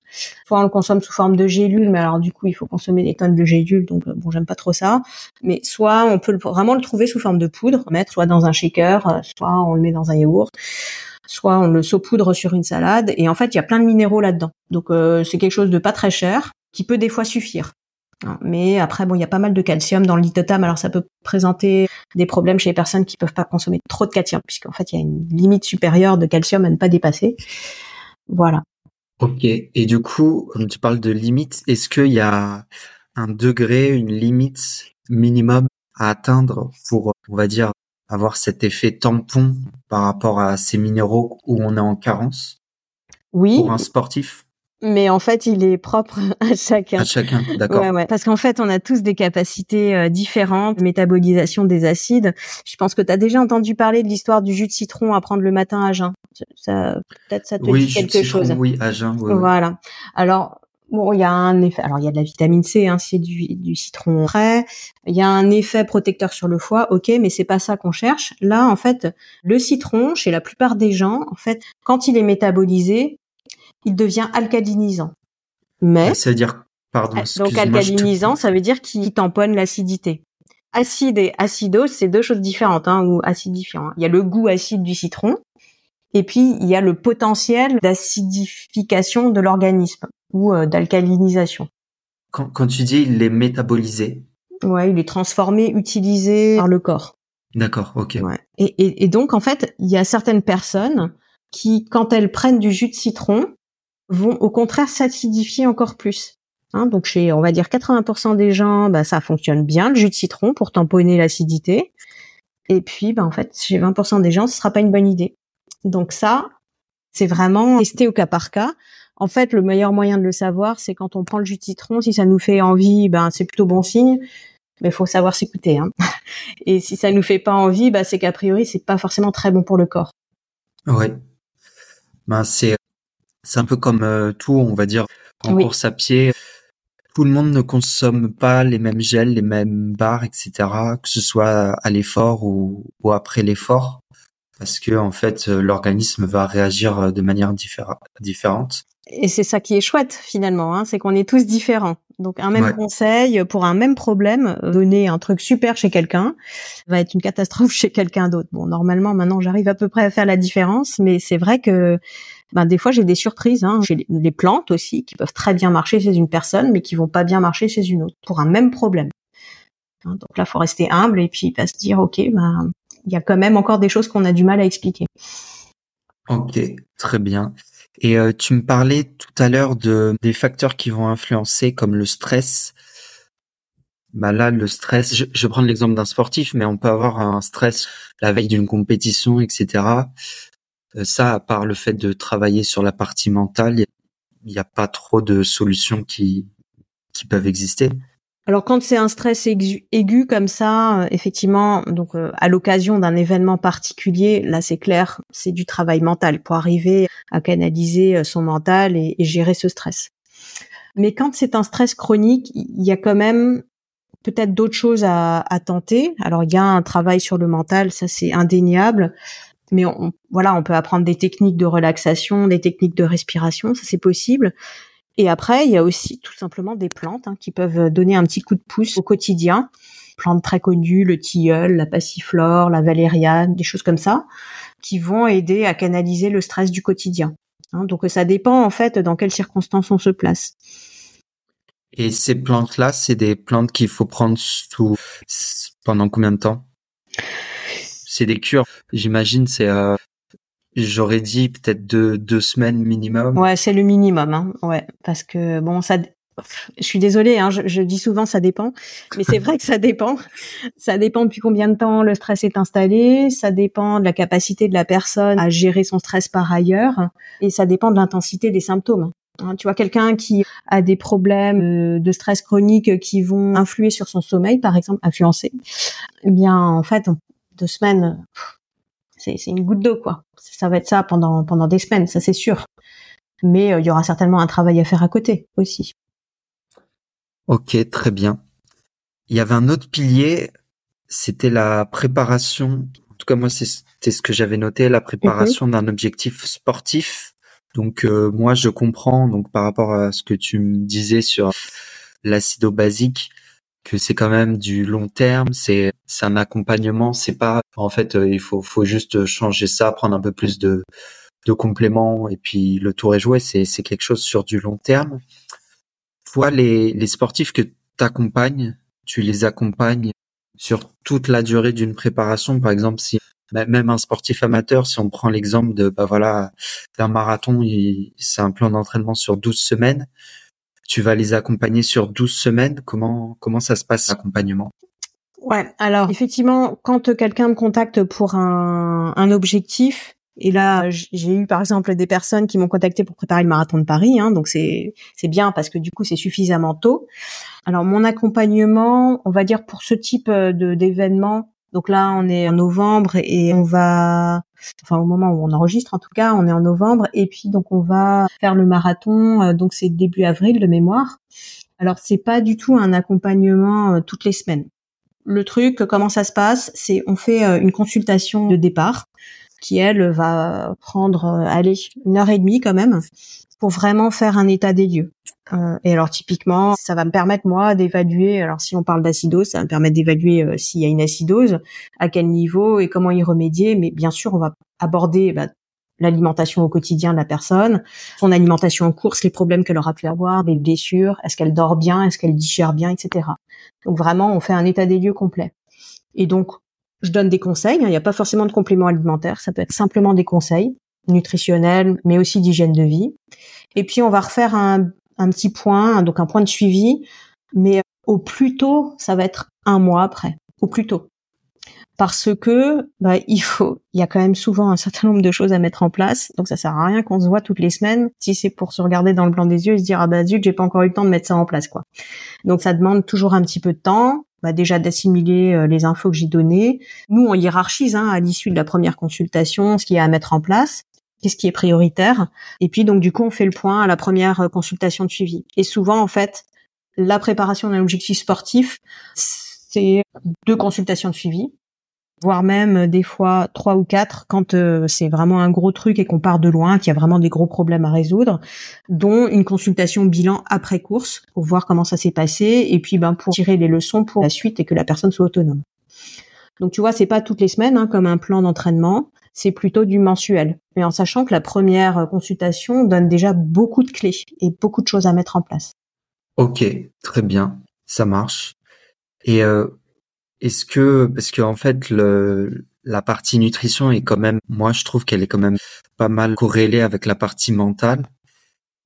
Soit on le consomme sous forme de gélule, mais alors du coup il faut consommer des tonnes de gélules, donc euh, bon j'aime pas trop ça. Mais soit on peut vraiment le trouver sous forme de poudre, mettre soit dans un shaker, euh, soit on le met dans un yaourt, soit on le saupoudre sur une salade. Et en fait il y a plein de minéraux là-dedans. Donc c'est quelque chose de pas très cher qui peut des fois suffire. Hein, mais après, bon, il y a pas mal de calcium dans le lithotam, alors ça peut présenter des problèmes chez les personnes qui peuvent pas consommer trop de calcium, puisqu'en fait, il y a une limite supérieure de calcium à ne pas dépasser. Voilà. Ok. Et du coup, tu parles de limite, est-ce qu'il y a un degré, une limite minimum à atteindre pour, on va dire, avoir cet effet tampon par rapport à ces minéraux où on est en carence? Oui. Pour un sportif? Mais en fait, il est propre [LAUGHS] à chacun. À chacun, d'accord. Ouais, ouais. Parce qu'en fait, on a tous des capacités euh, différentes de métabolisation des acides. Je pense que tu as déjà entendu parler de l'histoire du jus de citron à prendre le matin à jeun. Ça, peut-être ça te oui, dit quelque chose. oui, à jeun. Oui, voilà. Alors, Bon, il y a un effet. Alors, il y a de la vitamine C, hein, c'est du, du citron frais. Il y a un effet protecteur sur le foie, ok, mais c'est pas ça qu'on cherche. Là, en fait, le citron, chez la plupart des gens, en fait, quand il est métabolisé, il devient alcalinisant. Mais ça veut dire pardon. Donc alcalinisant, ça veut dire qu'il tamponne l'acidité. Acide et acidose, c'est deux choses différentes, hein, ou acidifiant. Hein. Il y a le goût acide du citron, et puis il y a le potentiel d'acidification de l'organisme ou euh, d'alcalinisation. Quand, quand, tu dis il est métabolisé Ouais, il est transformé, utilisé par le corps. D'accord, ok. Ouais. Et, et, et, donc en fait, il y a certaines personnes qui, quand elles prennent du jus de citron, vont au contraire s'acidifier encore plus. Hein, donc chez, on va dire 80% des gens, bah, ça fonctionne bien le jus de citron pour tamponner l'acidité. Et puis, bah, en fait, chez 20% des gens, ce sera pas une bonne idée. Donc ça, c'est vraiment testé au cas par cas. En fait, le meilleur moyen de le savoir, c'est quand on prend le jus de citron, si ça nous fait envie, ben c'est plutôt bon signe. Mais faut savoir s'écouter. Hein. [LAUGHS] Et si ça nous fait pas envie, ben, c'est qu'a priori, c'est pas forcément très bon pour le corps. Ouais. Ben c'est c'est un peu comme euh, tout, on va dire en course à pied. Tout le monde ne consomme pas les mêmes gels, les mêmes barres, etc. Que ce soit à l'effort ou, ou après l'effort parce que en fait euh, l'organisme va réagir euh, de manière différente. Et c'est ça qui est chouette finalement, hein, c'est qu'on est tous différents. Donc un même conseil pour un même problème, donner un truc super chez quelqu'un va être une catastrophe [LAUGHS] chez quelqu'un d'autre. Bon, normalement maintenant j'arrive à peu près à faire la différence, mais c'est vrai que ben, des fois j'ai des surprises hein, chez les plantes aussi qui peuvent très bien marcher chez une personne, mais qui vont pas bien marcher chez une autre pour un même problème. Hein, donc là, faut rester humble et puis pas se dire ok, ben il y a quand même encore des choses qu'on a du mal à expliquer. Ok, très bien. Et euh, tu me parlais tout à l'heure de des facteurs qui vont influencer comme le stress. Bah là, le stress, je, je prends l'exemple d'un sportif, mais on peut avoir un stress la veille d'une compétition, etc. Euh, ça, à part le fait de travailler sur la partie mentale, il n'y a pas trop de solutions qui peuvent exister. Alors quand c'est un stress aigu, comme ça, euh, effectivement, donc euh, à l'occasion d'un événement particulier, là c'est clair, c'est du travail mental pour arriver à canaliser son mental et, gérer ce stress. Mais quand c'est un stress chronique, il y a quand même peut-être d'autres choses à, tenter. Alors il y a un travail sur le mental, ça c'est indéniable. Mais voilà, on peut apprendre des techniques de relaxation, des techniques de respiration, ça c'est possible. Et après, il y a aussi tout simplement des plantes hein, qui peuvent donner un petit coup de pouce au quotidien. Plantes très connues, le tilleul, la passiflore, la valériane, des choses comme ça, qui vont aider à canaliser le stress du quotidien. Hein, donc ça dépend en fait dans quelles circonstances on se place. Et ces plantes-là, c'est des plantes qu'il faut prendre sous pendant combien de temps? C'est des cures, j'imagine. C'est euh, J'aurais dit peut-être deux, deux semaines minimum. Ouais, c'est le minimum, hein. Ouais, parce que bon, ça, je suis désolée, hein, je, dis souvent ça dépend, mais c'est vrai que ça dépend. Ça dépend depuis combien de temps le stress est installé, ça dépend de la capacité de la personne à gérer son stress par ailleurs, et ça dépend de l'intensité des symptômes. Hein, tu vois, quelqu'un qui a des problèmes euh, de stress chronique qui vont influer sur son sommeil, par exemple, influencer, eh bien, en fait, deux semaines, c'est une goutte d'eau, quoi. Ça va être ça pendant pendant des semaines, ça c'est sûr. Mais euh, il y aura certainement un travail à faire à côté aussi. Ok, très bien. Il y avait un autre pilier, c'était la préparation. En tout cas, moi, c'était ce que j'avais noté, la préparation d'un objectif sportif. Donc, euh, moi, je comprends. Donc, par rapport à ce que tu me disais sur l'acido basique, que c'est quand même du long terme, c'est c'est un accompagnement, c'est pas en fait euh, il faut faut juste changer ça, prendre un peu plus de de compléments et puis le tour est joué, c'est c'est quelque chose sur du long terme. Toi les les sportifs que tu accompagnes, tu les accompagnes sur toute la durée d'une préparation par exemple si même un sportif amateur si on prend l'exemple de bah voilà d'un marathon, c'est un plan d'entraînement sur 12 semaines tu vas les accompagner sur 12 semaines? Comment, comment ça se passe l'accompagnement? Ouais, alors effectivement, quand quelqu'un me contacte pour un, un objectif, et là, j'ai eu par exemple des personnes qui m'ont contacté pour préparer le marathon de Paris, hein, donc c'est c'est bien parce que du coup c'est suffisamment tôt. Alors mon accompagnement, on va dire pour ce type de d'événement, Donc là, on est en novembre et on va, enfin au moment où on enregistre en tout cas, on est en novembre et puis donc on va faire le marathon. Euh, donc c'est début avril de mémoire. Alors c'est pas du tout un accompagnement euh, toutes les semaines. Le truc, comment ça se passe, c'est on fait euh, une consultation de départ qui elle va prendre allez une heure et demie quand même pour vraiment faire un état des lieux. Euh, et alors typiquement, ça va me permettre moi d'évaluer. Alors si on parle d'acidose, ça va me permettre d'évaluer euh, s'il y a une acidose, à quel niveau et comment y remédier. Mais bien sûr, on va aborder bah, l'alimentation au quotidien de la personne, son alimentation en course, les problèmes qu'elle aura pu avoir, des blessures, est-ce qu'elle dort bien, est-ce qu'elle digère bien, etc. Donc vraiment, on fait un état des lieux complet. Et donc, je donne des conseils. Hein. Il n'y a pas forcément de compléments alimentaires. Ça peut être simplement des conseils nutritionnels, mais aussi d'hygiène de vie. Et puis, on va refaire un un petit point, donc un point de suivi, mais au plus tôt, ça va être un mois après, au plus tôt. Parce que bah, il faut, il y a quand même souvent un certain nombre de choses à mettre en place, donc ça sert à rien qu'on se voit toutes les semaines si c'est pour se regarder dans le blanc des yeux et se dire ah bah zut j'ai pas encore eu le temps de mettre ça en place quoi. Donc ça demande toujours un petit peu de temps, bah déjà d'assimiler euh, les infos que j'ai données. Nous on hiérarchise hein, à l'issue de la première consultation ce qu'il y a à mettre en place qu'est-ce qui est prioritaire. Et puis donc du coup on fait le point à la première euh, consultation de suivi. Et souvent en fait la préparation d'un objectif sportif c'est deux consultations de suivi, voire même euh, des fois trois ou quatre quand euh, c'est vraiment un gros truc et qu'on part de loin, qu'il y a vraiment des gros problèmes à résoudre, dont une consultation bilan après course pour voir comment ça s'est passé et puis ben pour tirer les leçons pour la suite et que la personne soit autonome. Donc tu vois, c'est pas toutes les semaines hein, comme un plan d'entraînement c'est plutôt du mensuel. Mais en sachant que la première consultation donne déjà beaucoup de clés et beaucoup de choses à mettre en place. Ok, très bien, ça marche. Et euh, est-ce que, parce que en fait, le, la partie nutrition est quand même, moi je trouve qu'elle est quand même pas mal corrélée avec la partie mentale.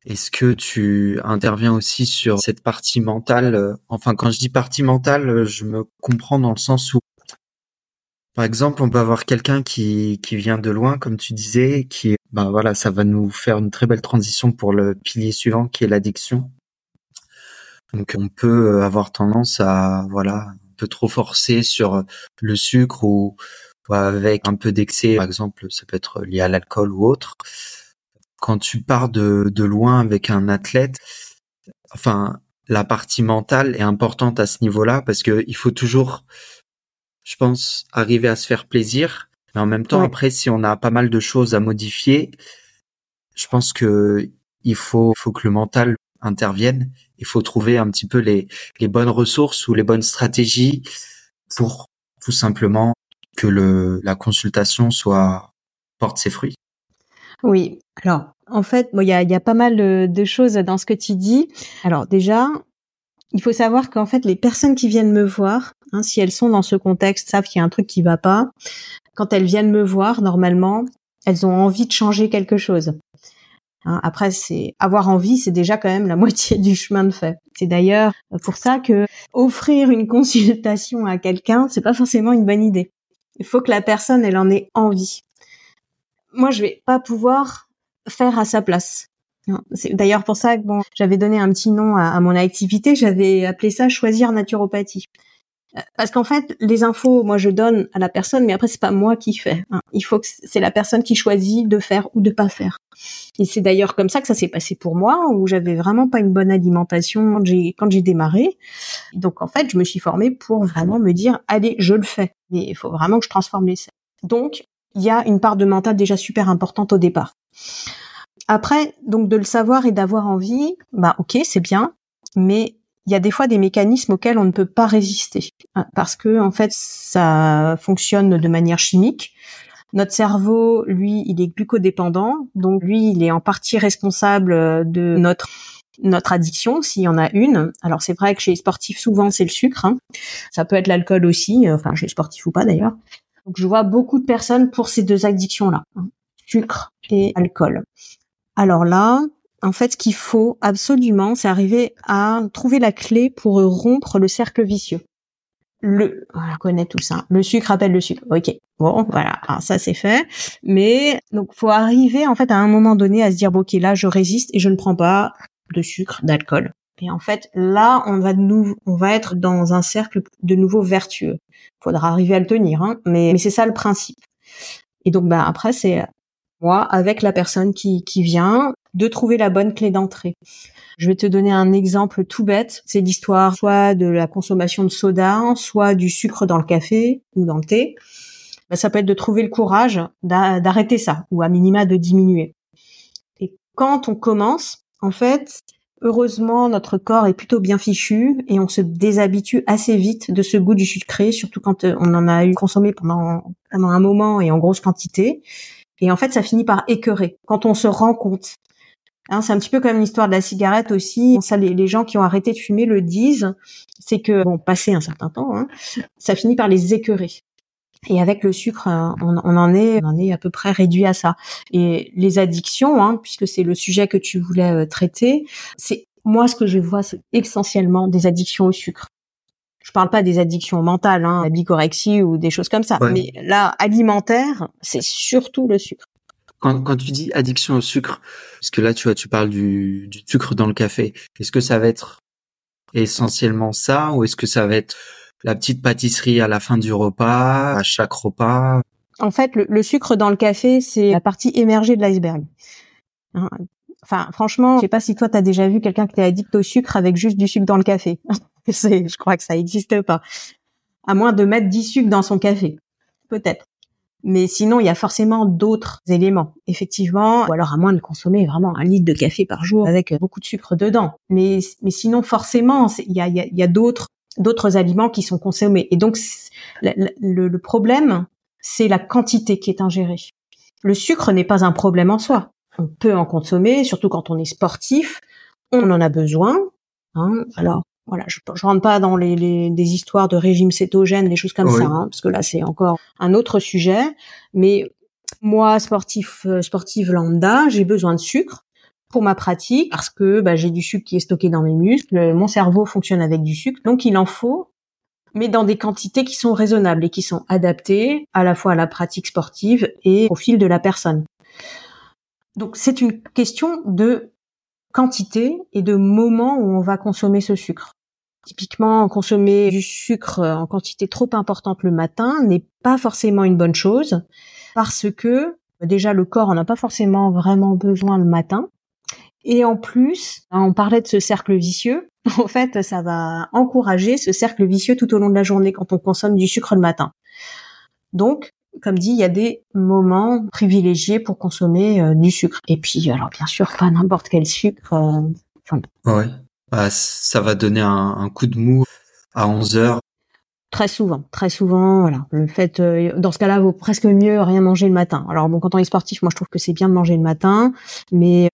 Est-ce que tu interviens aussi sur cette partie mentale Enfin, quand je dis partie mentale, je me comprends dans le sens où par exemple, on peut avoir quelqu'un qui, qui vient de loin, comme tu disais, qui, ben voilà, ça va nous faire une très belle transition pour le pilier suivant, qui est l'addiction. Donc, on peut avoir tendance à, voilà, un peu trop forcer sur le sucre ou, avec un peu d'excès, par exemple, ça peut être lié à l'alcool ou autre. Quand tu pars de, de loin avec un athlète, enfin, la partie mentale est importante à ce niveau-là parce que il faut toujours je pense, arriver à se faire plaisir. Mais en même temps, après, si on a pas mal de choses à modifier, je pense que il faut, faut que le mental intervienne. Il faut trouver un petit peu les, les bonnes ressources ou les bonnes stratégies pour tout simplement que le, la consultation soit porte ses fruits. Oui. Alors, en fait, il y, a, y a pas mal de choses dans ce que tu dis. Alors déjà, il faut savoir qu'en fait, les personnes qui viennent me voir, hein, si elles sont dans ce contexte, savent qu'il y a un truc qui va pas. Quand elles viennent me voir, normalement, elles ont envie de changer quelque chose. Hein, après, c'est avoir envie, c'est déjà quand même la [LAUGHS] moitié du chemin de fait. C'est d'ailleurs pour ça que offrir une consultation à quelqu'un, c'est pas forcément une bonne idée. Il faut que la personne, elle en ait envie. Moi, je vais pas pouvoir faire à sa place. C'est d'ailleurs pour ça que bon, j'avais donné un petit nom à, mon activité, j'avais appelé ça choisir naturopathie. Euh, parce qu'en fait, les infos, moi je donne à la personne, mais après c'est pas moi qui fais. Hein. Il faut que c'est la personne qui choisit de faire ou de pas faire. Et c'est d'ailleurs comme ça que ça s'est passé pour moi, où j'avais vraiment pas une bonne alimentation quand j'ai démarré. Donc en fait, je me suis formée pour vraiment me dire, allez, je le fais. Mais il faut vraiment que je transforme les Donc il y a une part de mental déjà super importante au départ. Après, donc de le savoir et d'avoir envie, bah ok, c'est bien, mais il y a des fois des mécanismes auxquels on ne peut pas résister hein, parce que en fait ça fonctionne de manière chimique. Notre cerveau, lui, il est glucodépendant, donc lui, il est en partie responsable de notre notre addiction, s'il y en a une. Alors c'est vrai que chez les sportifs, souvent c'est le sucre. Hein. Ça peut être l'alcool aussi, enfin chez les sportifs ou pas d'ailleurs. Donc je vois beaucoup de personnes pour ces deux addictions-là, hein, sucre et alcool. Alors là, en fait, ce qu'il faut absolument, c'est arriver à trouver la clé pour rompre le cercle vicieux. Le, on connaît tout ça. Le sucre appelle le sucre. Ok. Bon, voilà. ça c'est fait. Mais donc, faut arriver en fait à un moment donné à se dire bon, ok, là, je résiste et je ne prends pas de sucre, d'alcool. Et en fait, là, on va nous, on va être dans un cercle de nouveau vertueux. Faudra arriver à le tenir, hein, mais, mais c'est ça le principe. Et donc, bah après, c'est moi avec la personne qui, qui vient de trouver la bonne clé d'entrée. Je vais te donner un exemple tout bête. C'est l'histoire soit de la consommation de soda, soit du sucre dans le café ou dans le thé. Bah, ça peut être de trouver le courage d'arrêter ça ou à minima de diminuer. Et quand on commence, en fait, heureusement, notre corps est plutôt bien fichu et on se déshabitue assez vite de ce goût du sucré, surtout quand euh, on en a eu consommé pendant, pendant un moment et en grosse quantité. Et en fait, ça finit par écœurer quand on se rend compte. Hein, c'est un petit peu comme l'histoire de la cigarette aussi. Ça, les, gens qui ont arrêté de fumer le disent. C'est que, bon, passé un certain temps, hein, ça finit par les écœurer. Et avec le sucre, euh, on, en est, à peu près réduit à ça. Et les addictions, hein, puisque c'est le sujet que tu voulais euh, traiter, c'est moi ce que je vois, c'est essentiellement des addictions au sucre. Je parle pas des addictions mentales, hein, la bicorexie ou des choses comme ça, mais là alimentaire, c'est surtout le sucre. Quand, quand, tu dis addiction au sucre, parce que là, tu vois, tu parles du, du sucre dans le café. Est-ce que ça va être essentiellement ça, ou est-ce que ça va être la petite pâtisserie à la fin du repas, à chaque repas? En fait, le, sucre dans le café, c'est la partie émergée de l'iceberg. Hein, enfin, franchement, je sais pas si toi, tu as déjà vu quelqu'un qui est addict au sucre avec juste du sucre dans le café. [LAUGHS] [LAUGHS] je crois que ça n'existe pas. À moins de mettre 10 sucres dans son café. Peut-être. Mais sinon, il y a forcément d'autres éléments, effectivement, ou alors à moins de consommer vraiment un litre de café par jour avec beaucoup de sucre dedans. Mais, sinon, forcément, il y a, d'autres aliments qui sont consommés. Et donc, le, problème, c'est la quantité qui est ingérée. Le sucre n'est pas un problème en soi. On peut en consommer, surtout quand on est sportif. On en a besoin. Hein. Alors, voilà, je, je rentre pas dans les, des histoires de régime cétogène, des choses comme ça, hein, parce que là c'est encore un autre sujet. Mais moi, sportif, euh, sportive lambda, j'ai besoin de sucre pour ma pratique parce que bah, j'ai du sucre qui est stocké dans mes muscles, mon cerveau fonctionne avec du sucre, donc il en faut, mais dans des quantités qui sont raisonnables et qui sont adaptées à la fois à la pratique sportive et au fil de la personne. Donc c'est une question de quantité et de moment où on va consommer ce sucre. Typiquement, consommer du sucre en quantité trop importante le matin n'est pas forcément une bonne chose parce que déjà le corps en a pas forcément vraiment besoin le matin et en plus, on parlait de ce cercle vicieux. [LAUGHS] En fait, ça va encourager ce cercle vicieux tout au long de la journée quand on consomme du sucre le matin. Donc, comme dit, il y a des moments privilégiés pour consommer euh, du sucre. Et puis, alors bien sûr, pas n'importe quel sucre. Euh, ouais. Bah, ça va donner un, coup de mou à 11 heures. Très souvent, très souvent, voilà. Le fait, euh, dans ce cas-là, vaut presque mieux rien manger le matin. Alors bon, quand on est sportif, moi je trouve que c'est bien de manger le matin, mais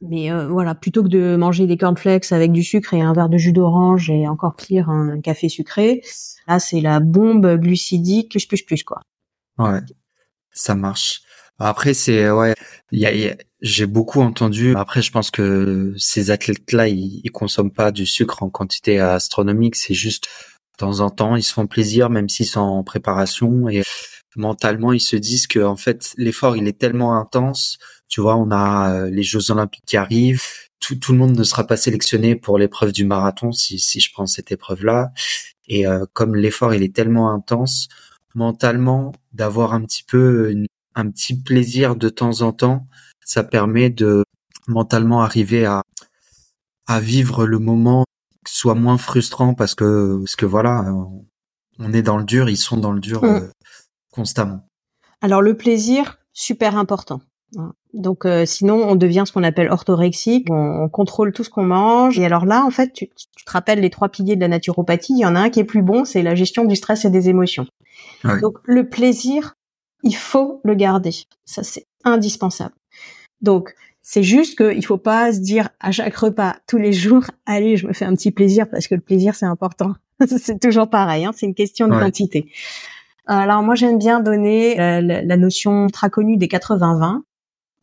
mais euh, voilà, plutôt que de manger des cornflakes avec du sucre et un verre de jus d'orange et encore pire un café sucré, là c'est la bombe glucidique plus plus plus quoi. Ouais, ça marche. Après c'est ouais, y a, j'ai beaucoup entendu. Après je pense que ces athlètes-là ils, ils consomment pas du sucre en quantité astronomique. C'est juste de temps en temps ils se font plaisir même s'ils sont en préparation et mentalement ils se disent que en fait l'effort il est tellement intense tu vois, on a euh, les Jeux Olympiques qui arrivent. Tout, tout, le monde ne sera pas sélectionné pour l'épreuve du marathon si, si je prends cette épreuve-là. Et euh, comme l'effort il est tellement intense, mentalement, d'avoir un petit peu un petit plaisir de temps en temps, ça permet de mentalement arriver à à vivre le moment soit moins frustrant parce que parce que voilà, on est dans le dur, ils sont dans le dur mmh. euh, constamment. Alors le plaisir, super important. Donc euh, sinon, on devient ce qu'on appelle orthorexique. On, contrôle tout ce qu'on mange. Et alors là, en fait, tu, te rappelles les trois piliers de la naturopathie. Il y en a un qui est plus bon, c'est la gestion du stress et des émotions. Donc le plaisir, il faut le garder. Ça, c'est indispensable. Donc c'est juste qu'il faut pas se dire à chaque repas, tous les jours, [LAUGHS] allez, je me fais un petit plaisir parce que le plaisir c'est important. [LAUGHS] c'est toujours pareil. Hein, c'est une question de quantité. Alors moi j'aime bien donner euh, la, la, notion très connue des 80-20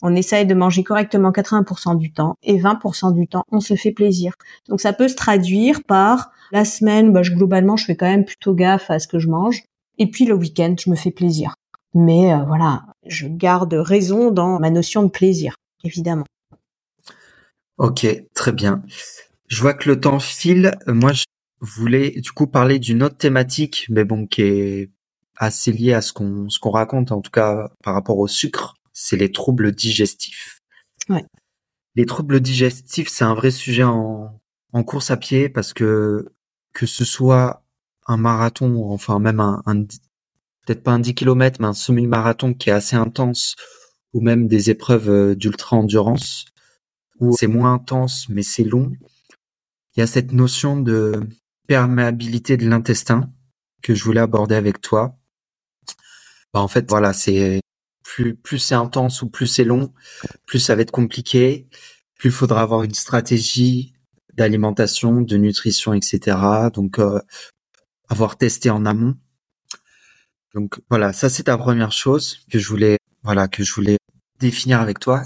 on essaye de manger correctement 80% du temps et 20% du temps, on se fait plaisir. Donc ça peut se traduire par la semaine, bah, je, globalement, je fais quand même plutôt gaffe à ce que je mange. Et puis le week-end, je me fais plaisir. Mais euh, voilà, je garde raison dans ma notion de plaisir, évidemment. Ok, très bien. Je vois que le temps file. Moi, je voulais du coup parler d'une autre thématique, mais bon, qui est assez liée à ce qu'on ce qu'on raconte, en tout cas par rapport au sucre. C'est les troubles digestifs. Ouais. Les troubles digestifs, c'est un vrai sujet en, en course à pied parce que que ce soit un marathon, enfin même un, un peut-être pas un 10 km, mais un semi-marathon qui est assez intense, ou même des épreuves euh, d'ultra-endurance, où c'est moins intense, mais c'est long. Il y a cette notion de perméabilité de l'intestin que je voulais aborder avec toi. Bah, en fait, voilà, c'est plus, plus c'est intense ou plus c'est long, plus ça va être compliqué, plus il faudra avoir une stratégie d'alimentation, de nutrition, etc. Donc, euh, avoir testé en amont. Donc voilà, ça c'est ta première chose que je voulais, voilà, que je voulais définir avec toi.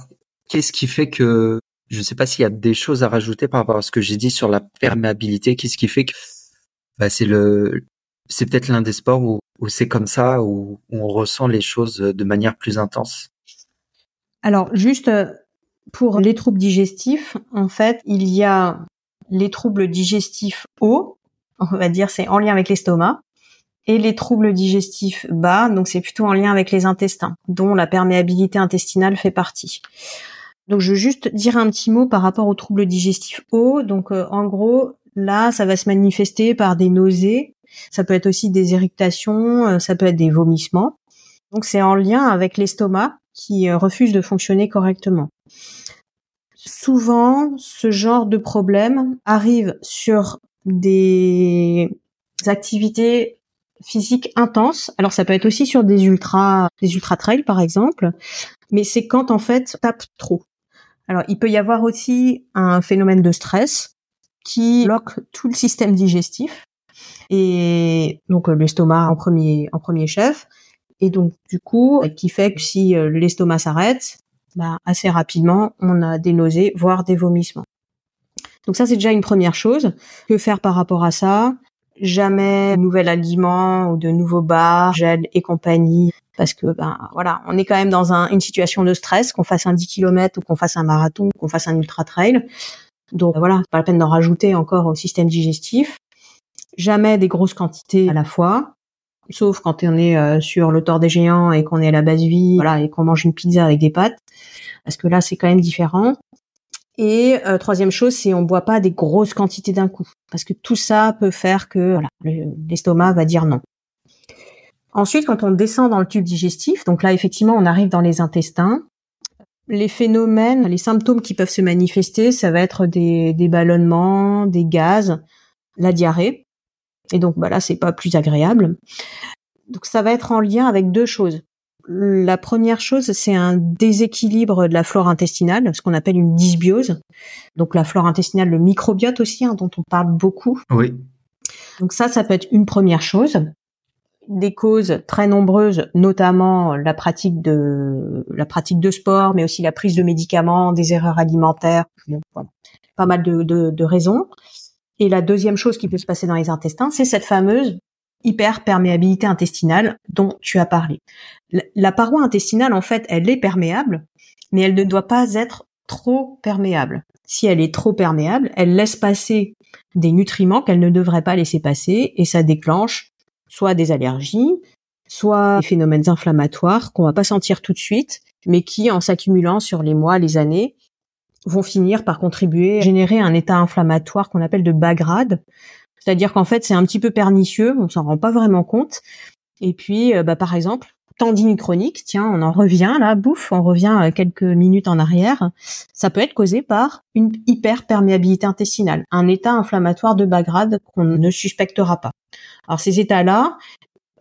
Qu'est-ce qui fait que, je ne sais pas s'il y a des choses à rajouter par rapport à ce que j'ai dit sur la perméabilité. Qu'est-ce qui fait que, bah, c'est le, c'est peut-être l'un des sports où, où c'est comme ça, où, où on ressent les choses de manière plus intense. Alors juste euh, pour les troubles digestifs, en fait, il y a les troubles digestifs hauts, on va dire c'est en lien avec l'estomac, et les troubles digestifs bas, donc c'est plutôt en lien avec les intestins, dont la perméabilité intestinale fait partie. Donc je veux juste dire un petit mot par rapport aux troubles digestifs hauts. Donc euh, en gros, là, ça va se manifester par des nausées, ça peut être aussi des irritations, euh, ça peut être des vomissements. Donc c'est en lien avec l'estomac qui euh, refuse de fonctionner correctement. Souvent, ce genre de problème arrive sur des activités physiques intenses. Alors ça peut être aussi sur des ultra, des ultra trails par exemple, mais c'est quand en fait tape trop. Alors il peut y avoir aussi un phénomène de stress qui bloque tout le système digestif et donc l'estomac en premier en premier chef et donc du coup qui fait que si euh, l'estomac s'arrête, bah, assez rapidement on a des nausées voire des vomissements. Donc ça, c'est déjà une première chose. Que faire par rapport à ça? Jamais nouvel aliment ou de nouveaux bars, gel et compagnie. Parce que ben voilà, on est quand même dans une situation de stress, qu'on fasse un 10 km ou qu'on fasse un marathon, qu'on fasse un ultra trail. Donc voilà, pas la peine d'en rajouter encore au système digestif. Jamais des grosses quantités à la fois, sauf quand on est euh, sur le tort des géants et qu'on est à la base vie, voilà, et qu'on mange une pizza avec des pâtes, parce que là c'est quand même différent. Et euh, troisième chose, c'est on boit pas des grosses quantités d'un coup, parce que tout ça peut faire que l'estomac va dire non. Ensuite, quand on descend dans le tube digestif, donc là effectivement on arrive dans les intestins, les phénomènes, les symptômes qui peuvent se manifester, ça va être des, des ballonnements, des gaz, la diarrhée. Et donc bah là c'est pas plus agréable. Donc ça va être en lien avec deux choses. La première chose, c'est un déséquilibre de la flore intestinale, ce qu'on appelle une dysbiose. Donc la flore intestinale, le microbiote aussi, hein, dont on parle beaucoup. Oui. Donc ça, ça peut être une première chose. Des causes très nombreuses, notamment la pratique de la pratique de sport, mais aussi la prise de médicaments, des erreurs alimentaires, pas mal de, de raisons. Et la deuxième chose qui peut se passer dans les intestins, c'est cette fameuse hyperperméabilité intestinale dont tu as parlé. La paroi intestinale, en fait, elle est perméable, mais elle ne doit pas être trop perméable. Si elle est trop perméable, elle laisse passer des nutriments qu'elle ne devrait pas laisser passer et ça déclenche soit des allergies, soit des phénomènes inflammatoires qu'on va pas sentir tout de suite, mais qui, en s'accumulant sur les mois, les années, vont finir par contribuer à générer un état inflammatoire qu'on appelle de bas grade, c'est-à-dire qu'en fait, c'est un petit peu pernicieux, on s'en rend pas vraiment compte. Et puis, euh, bah, par exemple, tendinite chronique, tiens, on en revient là, bouffe, on revient euh, quelques minutes en arrière. Ça peut être causé par une hyperperméabilité intestinale, un état inflammatoire de bas grade qu'on ne suspectera pas. Alors ces états-là,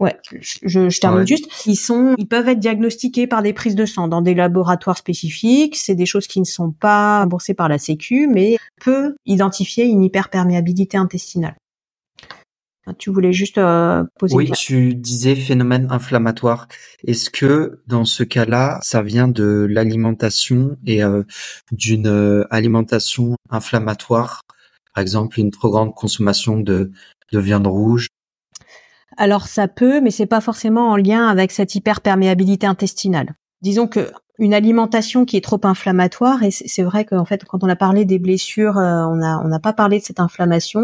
Ouais, je, je termine juste. Ils sont, ils peuvent être diagnostiqués par des prises de sang dans des laboratoires spécifiques. C'est des choses qui ne sont pas remboursées par la Sécu, mais peut identifier une hyperperméabilité intestinale. Tu voulais juste euh, poser. Oui, tu disais phénomène inflammatoire. Est-ce que dans ce cas-là, ça vient de l'alimentation et euh, d'une euh, alimentation inflammatoire, par exemple une trop grande consommation de, de viande rouge? Alors ça peut, mais c'est pas forcément en lien avec cette hyperperméabilité intestinale. Disons que une alimentation qui est trop inflammatoire. Et c'est vrai qu'en fait quand on a parlé des blessures euh, on n'a pas parlé de cette inflammation.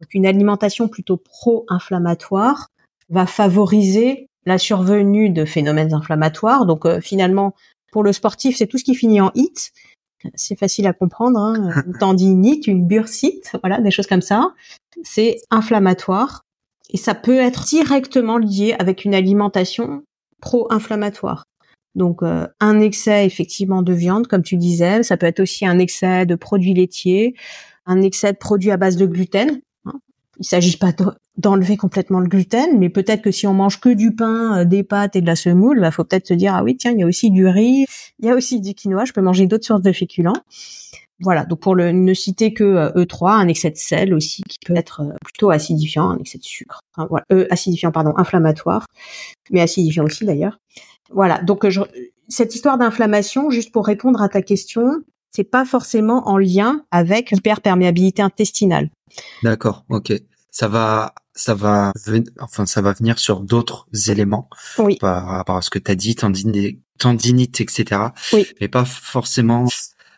Donc une alimentation plutôt pro-inflammatoire va favoriser la survenue de phénomènes inflammatoires. Donc euh, finalement pour le sportif c'est tout ce qui finit en hit c'est facile à comprendre hein. [LAUGHS] une tendinite une bursite voilà des choses comme ça. C'est inflammatoire. Et ça peut être directement lié avec une alimentation pro-inflammatoire donc euh, un excès effectivement de viande, comme tu disais, ça peut être aussi un excès de produits laitiers, un excès de produits à base de gluten. Hein. Il s'agit pas d'enlever complètement le gluten, mais peut-être que si on mange que du pain, euh, des pâtes et de la semoule, bah faut peut-être se dire ah oui tiens il y a aussi du riz, il y a aussi du quinoa, je peux manger d'autres sources de féculents. Voilà, donc pour ne citer que E3, euh, e un excès de sel aussi qui peut être plutôt acidifiant, un excès de sucre, voilà, acidifiant pardon, inflammatoire, mais acidifiant aussi d'ailleurs. Voilà. Donc euh, cette histoire d'inflammation, juste pour répondre à ta question, c'est pas forcément en lien avec l'hyperperméabilité intestinale. D'accord. Ok. Ça va, ça va, enfin, ça va venir sur d'autres éléments. Oui. Par rapport à ce que tu as dit, tendinite, tendinite, etc. Oui. Mais pas forcément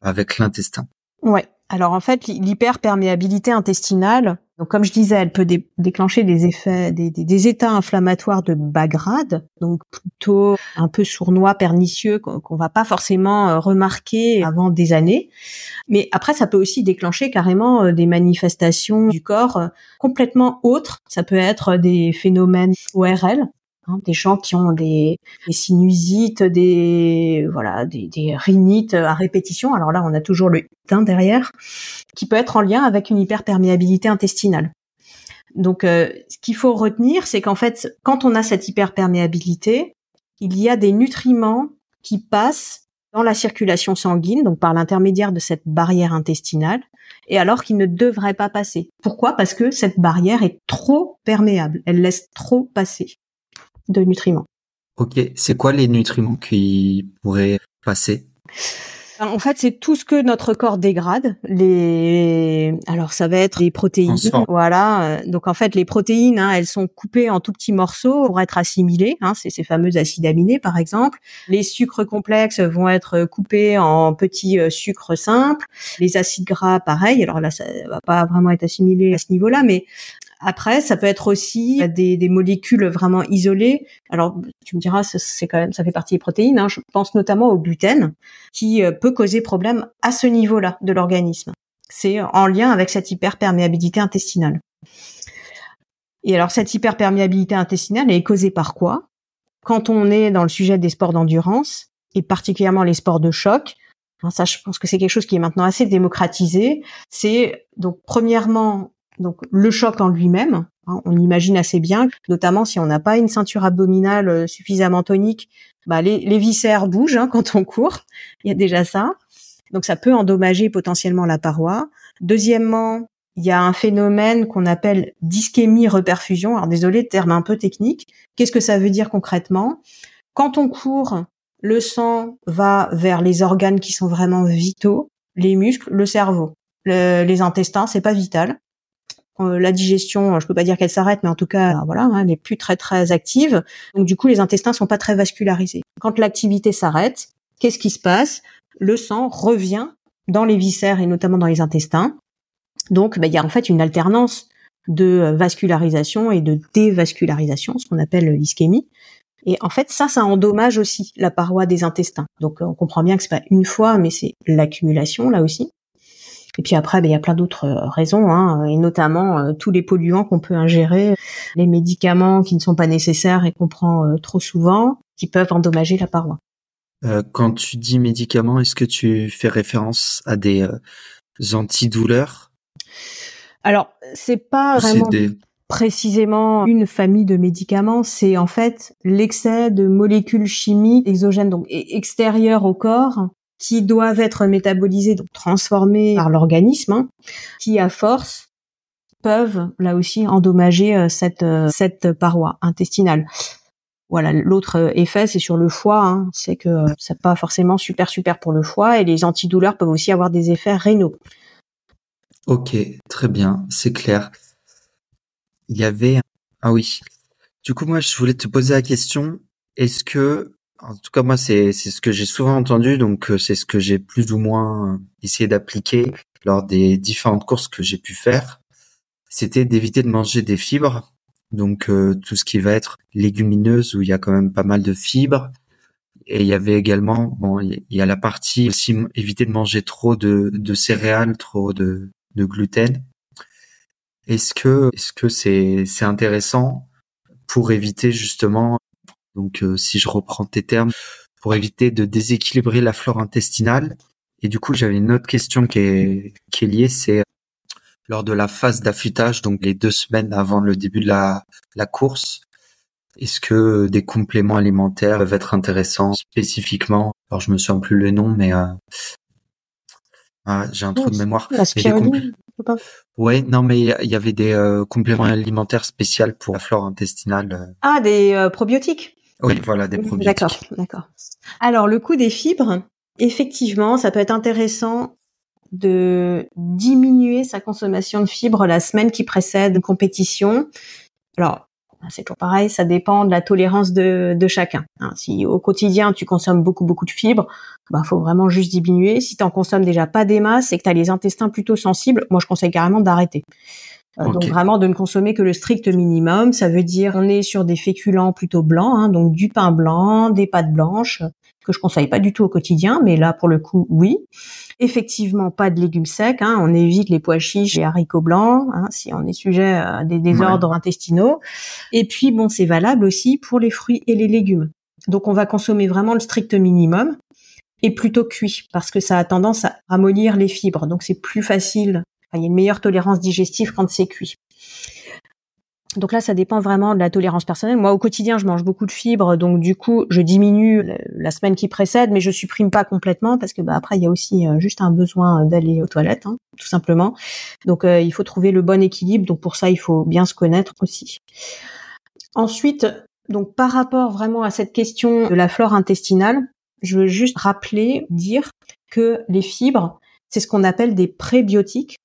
avec l'intestin. Ouais. Alors en fait, l'hyperperméabilité intestinale, donc comme je disais, elle peut déclencher des effets, des, états inflammatoires de bas grade, donc plutôt un peu sournois, pernicieux, qu'on va pas forcément euh, remarquer avant des années. Mais après, ça peut aussi déclencher carrément euh, des manifestations du corps euh, complètement autres. Ça peut être des phénomènes ORL, Hein, des gens qui ont des, sinusites, des voilà, des, rhinites à répétition. Alors là, on a toujours le teint derrière, qui peut être en lien avec une hyperperméabilité intestinale. Donc, euh, ce qu'il faut retenir, c'est qu'en fait, quand on a cette hyperperméabilité, il y a des nutriments qui passent dans la circulation sanguine, donc par l'intermédiaire de cette barrière intestinale, et alors qu'ils ne devraient pas passer. Pourquoi? Parce que cette barrière est trop perméable, elle laisse trop passer de nutriments. Ok, c'est quoi les nutriments qui pourraient passer? En fait, c'est tout ce que notre corps dégrade. Les, alors ça va être les protéines. Voilà. Donc en fait, les protéines, hein, elles sont coupées en tout petits morceaux pour être assimilées. Hein, c'est ces fameux acides aminés, par exemple. Les sucres complexes vont être coupés en petits euh, sucres simples. Les acides gras, pareil. Alors là, ça va pas vraiment être assimilé à ce niveau-là, mais après, ça peut être aussi des, des, molécules vraiment isolées. Alors, tu me diras, c'est quand même, ça fait partie des protéines. Hein. Je pense notamment au gluten, qui euh, peut causer problème à ce niveau-là de l'organisme. C'est en lien avec cette hyperperméabilité intestinale. Et alors, cette hyperperméabilité intestinale est causée par quoi? Quand on est dans le sujet des sports d'endurance, et particulièrement les sports de choc, hein, ça, je pense que c'est quelque chose qui est maintenant assez démocratisé. C'est donc premièrement donc le choc en lui-même, hein, on imagine assez bien, notamment si on n'a pas une ceinture abdominale euh, suffisamment tonique, bah les, viscères bougent hein, [LAUGHS] quand on court. Il y a déjà ça. Donc ça peut endommager potentiellement la paroi. Deuxièmement, il y a un phénomène qu'on appelle d'ischémie reperfusion. Alors désolé, terme un peu technique. Qu'est-ce que ça veut dire concrètement? Quand on court, le sang va vers les organes qui sont vraiment vitaux, les muscles, le cerveau. les intestins, c'est pas vital. Euh, la digestion, je peux pas dire qu'elle s'arrête, mais en tout cas, voilà, hein, elle n'est plus très très active. Donc du coup, les intestins sont pas très vascularisés. Quand l'activité s'arrête, qu'est-ce qui se passe? Le sang revient dans les viscères et notamment dans les intestins. Donc, bah, il y a en fait une alternance de vascularisation et de dévascularisation, ce qu'on appelle l'ischémie. Et en fait, ça, ça endommage aussi la paroi des intestins. Donc, on comprend bien que c'est pas une fois, mais c'est l'accumulation là aussi. Et puis après, ben, il y a plein d'autres euh, raisons, hein, et notamment euh, tous les polluants qu'on peut ingérer, les médicaments qui ne sont pas nécessaires et qu'on prend euh, trop souvent, qui peuvent endommager la paroi. quand tu dis médicaments, est-ce que tu fais référence à des antidouleurs? Alors, c'est pas vraiment précisément une famille de médicaments, c'est en fait l'excès de molécules chimiques exogènes, donc extérieures au corps, qui doivent être métabolisés, donc transformés par l'organisme, hein, qui à force peuvent là aussi endommager euh, cette euh, cette paroi intestinale. Voilà, l'autre euh, effet c'est sur le foie, hein, c'est que c'est pas forcément super super pour le foie et les antidouleurs peuvent aussi avoir des effets rénaux. Ok, très bien, c'est clair. Il y avait ah oui. Du coup moi je voulais te poser la question est-ce que En tout cas, moi, c'est c'est ce que j'ai souvent entendu, donc c'est ce que j'ai plus ou moins essayé d'appliquer lors des différentes courses que j'ai pu faire. C'était d'éviter de manger des fibres, donc tout ce qui va être légumineuse où il y a quand même pas mal de fibres, et il y avait également, bon, il y a la partie aussi éviter de manger trop de, de céréales, trop de, de gluten. Est-ce que, est-ce que c'est, c'est intéressant pour éviter justement, donc euh, si je reprends tes termes, pour éviter de déséquilibrer la flore intestinale. Et du coup, j'avais une autre question qui est, qui est liée, c'est lors de la phase d'affûtage, donc les deux semaines avant le début de la, la course, est-ce que des compléments alimentaires peuvent être intéressants spécifiquement? Alors je me souviens plus le nom, mais euh... ah, j'ai un trou de mémoire. La spiruline, Ouais, non, mais il y, avait des euh, compléments alimentaires spéciaux pour la flore intestinale. Euh. Ah, des euh, probiotiques. Oui, voilà, des probiotiques. D'accord, d'accord. Alors le coût des fibres, effectivement, ça peut être intéressant de diminuer sa consommation de fibres la semaine qui précède une compétition. Alors, c'est toujours pareil, ça dépend de la tolérance de, de chacun. Hein. Si au quotidien tu consommes beaucoup beaucoup de fibres, bah faut vraiment juste diminuer. Si tu en consommes déjà pas des masses et que tu as les intestins plutôt sensibles, moi je conseille carrément d'arrêter. Euh, donc vraiment de ne consommer que le strict minimum. Ça veut dire on est sur des féculents plutôt blancs, hein, donc du pain blanc, des pâtes blanches, que je conseille pas du tout au quotidien, mais là pour le coup oui. Effectivement pas de légumes secs, hein, on évite les pois chiches, les haricots blancs, hein, si on est sujet à des désordres intestinaux. Et puis bon c'est valable aussi pour les fruits et les légumes. Donc on va consommer vraiment le strict minimum et plutôt cuit parce que ça a tendance à ramollir les fibres, donc c'est plus facile il y a une meilleure tolérance digestive quand c'est cuit. Donc là, ça dépend vraiment de la tolérance personnelle. Moi, au quotidien, je mange beaucoup de fibres, donc du coup, je diminue la semaine qui précède, mais je supprime pas complètement parce que bah, après, il y a aussi euh, juste un besoin d'aller aux toilettes, hein, tout simplement. Donc, euh, il faut trouver le bon équilibre. Donc pour ça, il faut bien se connaître aussi. Ensuite, donc par rapport vraiment à cette question de la flore intestinale, je veux juste rappeler, dire que les fibres, c'est ce qu'on appelle des prébiotiques.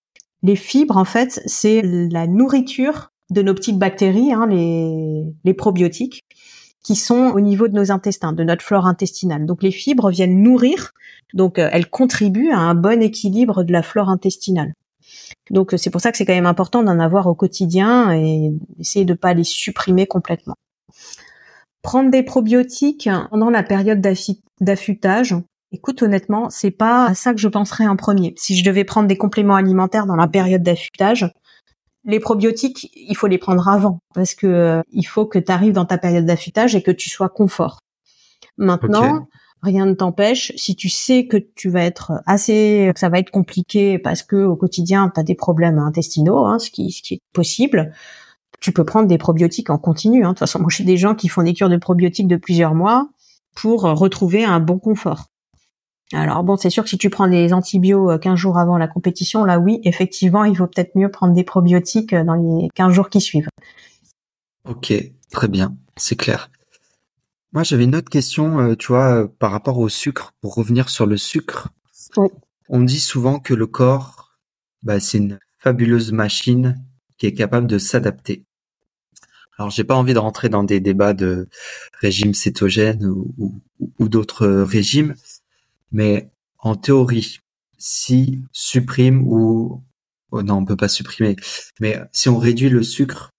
Les fibres, en fait, c'est la nourriture de nos petites bactéries, hein, les, les probiotiques, qui sont au niveau de nos intestins, de notre flore intestinale. Donc les fibres viennent nourrir, donc euh, elles contribuent à un bon équilibre de la flore intestinale. Donc c'est pour ça que c'est quand même important d'en avoir au quotidien et essayer de pas les supprimer complètement. Prendre des probiotiques pendant la période d'affûtage, Écoute, honnêtement, c'est pas à ça que je penserais en premier. Si je devais prendre des compléments alimentaires dans la période d'affûtage, les probiotiques, il faut les prendre avant parce que euh, il faut que tu arrives dans ta période d'affûtage et que tu sois confort. Maintenant, rien ne t'empêche si tu sais que tu vas être assez que ça va être compliqué parce que au quotidien, tu as des problèmes intestinaux, hein, ce qui ce qui est possible. Tu peux prendre des probiotiques en continu. Hein. De toute façon, moi, j'ai des gens qui font des cures de probiotiques de plusieurs mois pour retrouver un bon confort. Alors bon, c'est sûr que si tu prends des antibiotiques 15 jours avant la compétition, là oui, effectivement, il vaut peut-être mieux prendre des probiotiques euh, dans les 15 jours qui suivent. Ok, très bien, c'est clair. Moi, j'avais une autre question, euh, tu vois, euh, par rapport au sucre, pour revenir sur le sucre. On dit souvent que le corps, bah, c'est une fabuleuse machine qui est capable de s'adapter. Alors, j'ai pas envie de rentrer dans des débats de régime cétogène ou d'autres régimes, mais en théorie, si supprime ou oh non, on peut pas supprimer, mais si on réduit le sucre,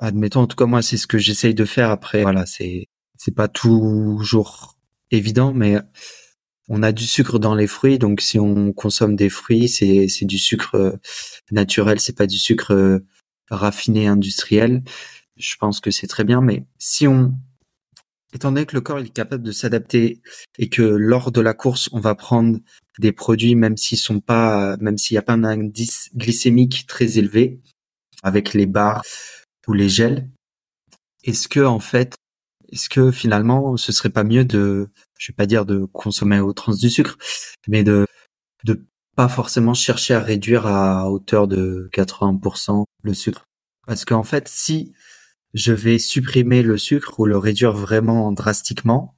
admettons, en tout cas moi c'est ce que j'essaye de faire. Après, voilà, c'est c'est pas toujours évident, mais on a du sucre dans les fruits, donc si on consomme des fruits, c'est c'est du sucre euh, naturel, c'est pas du sucre euh, raffiné industriel. Je pense que c'est très bien, mais si on étant donné que le corps est capable de s'adapter et que lors de la course, on va prendre des produits même s'ils sont pas, même s'il n'y a pas un indice glycémique très élevé, avec les barres ou les gels, est-ce que en fait, est-ce que finalement, ce serait pas mieux de, je vais pas dire de consommer au trans du sucre, mais de de pas forcément chercher à réduire à hauteur de 80% le sucre, parce qu'en fait, si je vais supprimer le sucre ou le réduire vraiment drastiquement.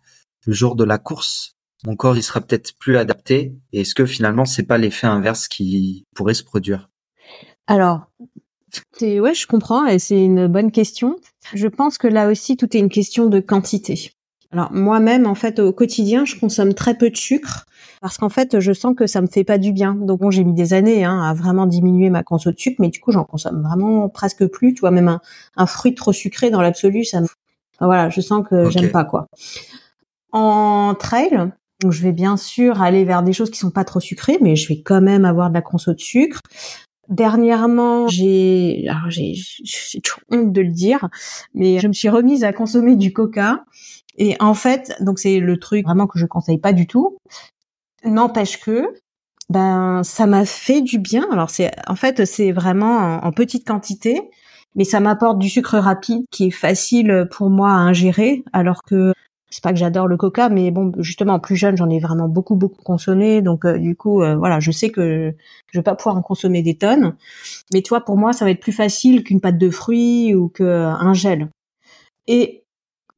Le jour de la course, mon corps il sera peut-être plus adapté. Et est-ce que finalement c'est pas l'effet inverse qui pourrait se produire? Alors, c'est ouais, je comprends et c'est une bonne question. Je pense que là aussi tout est une question de quantité. Alors moi-même, en fait, au quotidien, je consomme très peu de sucre parce qu'en fait, je sens que ça me fait pas du bien. Donc bon, j'ai mis des années hein, à vraiment diminuer ma conso de sucre, mais du coup, j'en consomme vraiment presque plus. Tu vois, même un, un fruit trop sucré dans l'absolu, ça me... Enfin, voilà, je sens que j'aime pas quoi. En trail, donc je vais bien sûr aller vers des choses qui sont pas trop sucrées, mais je vais quand même avoir de la conso de sucre. Dernièrement, j'ai, alors j'ai, j'ai honte de le dire, mais je me suis remise à consommer du coca. Et en fait, donc c'est le truc vraiment que je conseille pas du tout. N'empêche que, ben, ça m'a fait du bien. Alors c'est, en fait, c'est vraiment en, petite quantité, mais ça m'apporte du sucre rapide qui est facile pour moi à ingérer, alors que c'est pas que j'adore le coca, mais bon, justement, plus jeune, j'en ai vraiment beaucoup, beaucoup consommé. Donc, euh, du coup, euh, voilà, je sais que je vais pas pouvoir en consommer des tonnes. Mais toi, pour moi, ça va être plus facile qu'une pâte de fruits ou qu'un gel. Et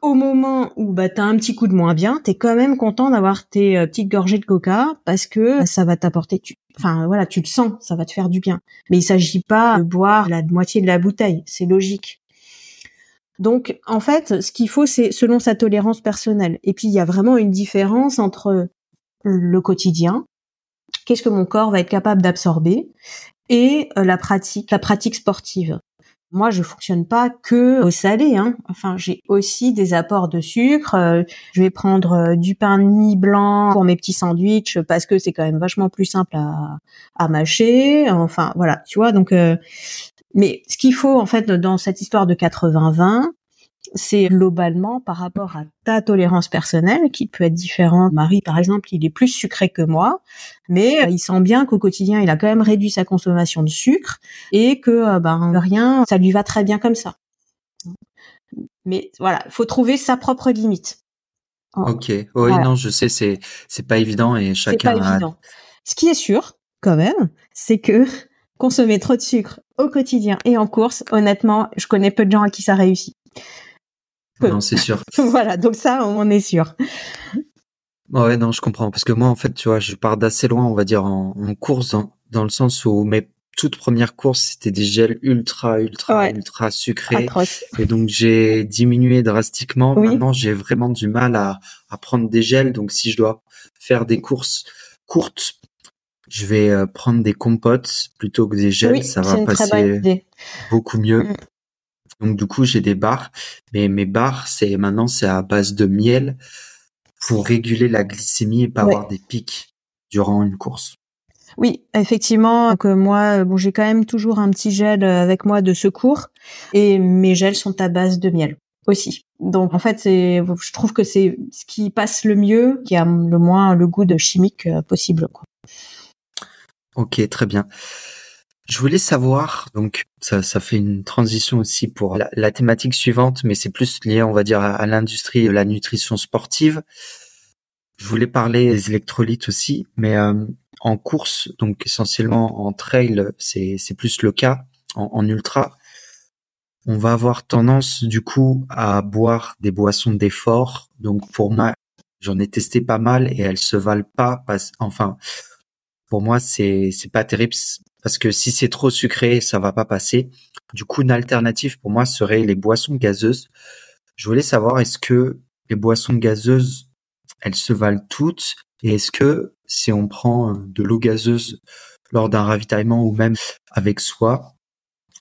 au moment où bah t'as un petit coup de moins bien, t'es quand même content d'avoir tes euh, petites gorgées de coca parce que ça va t'apporter. Enfin voilà, tu le sens, ça va te faire du bien. Mais il s'agit pas de boire la moitié de la bouteille, c'est logique. Donc, en fait, ce qu'il faut, c'est selon sa tolérance personnelle. Et puis, il y a vraiment une différence entre le quotidien, qu'est-ce que mon corps va être capable d'absorber, et euh, la pratique, la pratique sportive. Moi, je fonctionne pas que au salé. Hein. Enfin, j'ai aussi des apports de sucre. Euh, je vais prendre euh, du pain de mie blanc pour mes petits sandwichs parce que c'est quand même vachement plus simple à, à mâcher. Enfin, voilà, tu vois. Donc, mais ce qu'il faut en fait dans cette histoire de 80-20, c'est globalement par rapport à ta tolérance personnelle qui peut être différente. Marie, par exemple, il est plus sucré que moi, mais euh, il sent bien qu'au quotidien, il a quand même réduit sa consommation de sucre et que euh, ben rien, ça lui va très bien comme ça. Mais voilà, faut trouver sa propre limite. Ok, oui, non, je sais, c'est c'est pas évident et chacun. Pas évident. Ce qui est sûr, quand même, c'est que consommer trop de sucre au quotidien et en course, honnêtement, je connais peu de gens à qui ça réussit. Non, c'est sûr. [LAUGHS] voilà, donc ça, on est sûr. Ouais, non, je comprends. Parce que moi, en fait, tu vois, je pars d'assez loin, on va dire, en, course, dans, le sens où mes toutes premières courses, c'était des gels ultra, ultra, ultra sucrés. Et donc, j'ai diminué drastiquement. Maintenant, j'ai vraiment du mal à, à prendre des gels. Donc, si je dois faire des courses courtes je vais euh, prendre des compotes plutôt que des gels, ça va passer beaucoup mieux. Mm. Donc du coup, j'ai des barres, mais mes barres, c'est maintenant c'est à base de miel pour réguler la glycémie et pas avoir des pics durant une course. Oui, effectivement. Donc moi, bon, j'ai quand même toujours un petit gel euh, avec moi de secours et mes gels sont à base de miel aussi. Donc en fait, c'est, je trouve que c'est ce qui passe le mieux, qui a le moins le goût de chimique euh, possible. Quoi. Ok, très bien. Je voulais savoir, donc ça, ça fait une transition aussi pour la, thématique suivante, mais c'est plus lié, on va dire, à, l'industrie de la nutrition sportive. Je voulais parler des électrolytes aussi, mais euh, en course, donc essentiellement en trail, c'est plus le cas. En, ultra, on va avoir tendance du coup à boire des boissons d'effort. Donc pour moi, j'en ai testé pas mal et elles se valent pas. enfin, pour moi, c'est c'est pas terrible parce que si c'est trop sucré, ça va pas passer. Du coup, une alternative pour moi serait les boissons gazeuses. Je voulais savoir est-ce que les boissons gazeuses, elles se valent toutes? Et est-ce que si on prend euh, de l'eau gazeuse lors d'un ravitaillement ou même avec soi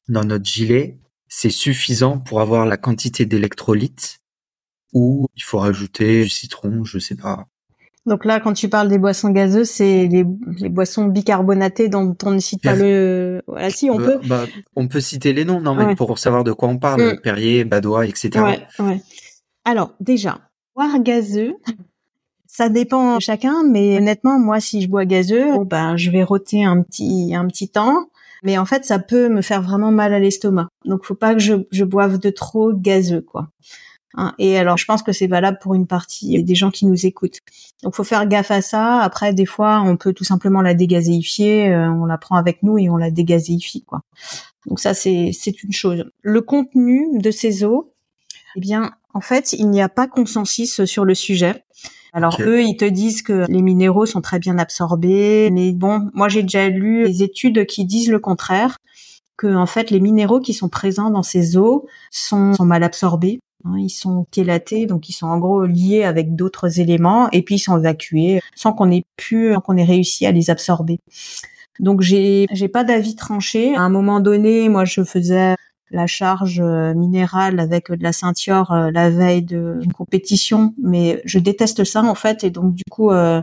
dans notre gilet, c'est suffisant pour avoir la quantité d'électrolytes ou il faut rajouter du citron, je sais pas. Donc là, quand tu parles des boissons gazeuses, c'est les, boissons bicarbonatées dont on ne cite pas le. Voilà, si on bah, peut. Bah, on peut citer les noms, non mais pour savoir de quoi on parle, mm. Perrier, Badois, etc. Ouais, ouais. Alors déjà, boire gazeux, ça dépend de chacun, mais honnêtement, moi, si je bois gazeux, bon, ben, je vais rôter un petit un petit temps, mais en fait, ça peut me faire vraiment mal à l'estomac. Donc, faut pas que je, je boive de trop gazeux, quoi. Hein. Et alors, je pense que c'est valable pour une partie des gens qui nous écoutent. Donc, faut faire gaffe à ça. Après, des fois, on peut tout simplement la dégazéifier. Euh, on la prend avec nous et on la dégazéifie, quoi. Donc ça, c'est c'est une chose. Le contenu de ces eaux, eh bien, en fait, il n'y a pas consensus sur le sujet. Alors eux, ils te disent que les minéraux sont très bien absorbés, mais bon, moi j'ai déjà lu des études qui disent le contraire, que en fait les minéraux qui sont présents dans ces eaux sont, sont mal absorbés ils sont chélatés, donc ils sont en gros liés avec d'autres éléments, et puis ils sont évacués sans qu'on ait pu, qu'on ait réussi à les absorber. Donc j'ai j'ai pas d'avis tranché. À un moment donné, moi je faisais la charge euh, minérale avec de la ceinture euh, la veille d'une compétition, mais je déteste ça en fait et donc du coup euh,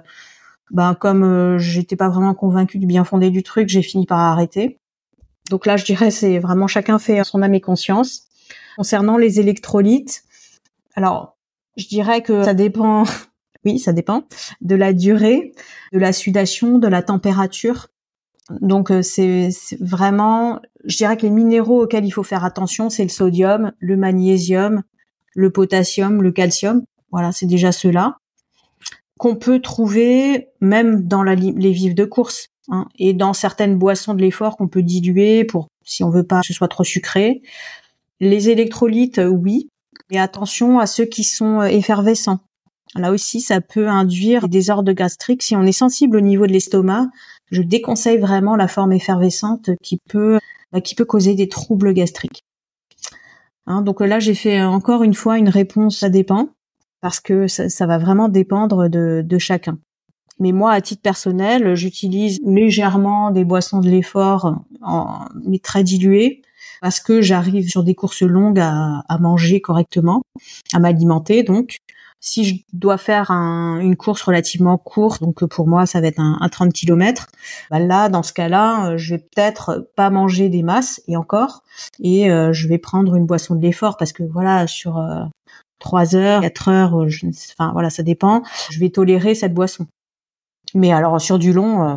ben comme j'étais pas vraiment convaincue du bien fondé du truc, j'ai fini par arrêter. Donc là, je dirais c'est vraiment chacun fait son âme et conscience. Concernant les électrolytes, alors je dirais que ça dépend [LAUGHS] oui, ça dépend de la durée, de la sudation, de la température. Donc euh, c'est vraiment, je dirais que les minéraux auxquels il faut faire attention, c'est le sodium, le magnésium, le potassium, le calcium. Voilà, c'est déjà ceux-là qu'on peut trouver même dans les vivres de course hein, et dans certaines boissons de l'effort qu'on peut diluer pour si on veut pas que ce soit trop sucré. Les électrolytes, oui, mais attention à ceux qui sont euh, effervescents. Là aussi, ça peut induire des désordres gastriques. Si on est sensible au niveau de l'estomac, je déconseille vraiment la forme effervescente qui peut bah, qui peut causer des troubles gastriques. Hein, donc là, j'ai fait encore une fois une réponse ça dépend parce que ça, va vraiment dépendre de, chacun. Mais moi, à titre personnel, j'utilise légèrement des boissons de l'effort, mais très diluées, parce que j'arrive sur des courses longues à, à manger correctement, à m'alimenter donc si je dois faire une course relativement courte, donc pour moi ça va être un, 30 km, bah là dans ce cas-là, euh, je vais peut-être pas manger des masses et encore, et euh, je vais prendre une boisson de l'effort parce que voilà sur euh, 3 heures, 4 heures, je, enfin voilà ça dépend, je vais tolérer cette boisson. Mais alors sur du long. Euh,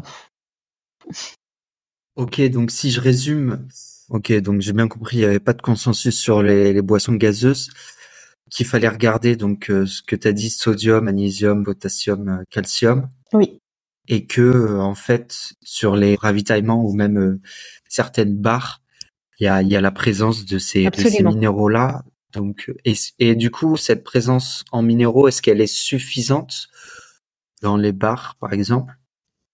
ok, donc si je résume, ok, donc j'ai bien compris, il n'y avait pas de consensus sur les, les boissons gazeuses qu'il fallait regarder donc euh, ce que tu as dit sodium, magnésium, potassium, euh, calcium. Oui. Et que euh, en fait sur les ravitaillements ou même certaines barres, il y a, y a la présence de ces, ces minéraux là. Donc et, et du coup cette présence en minéraux, est-ce qu'elle est suffisante dans les barres par exemple?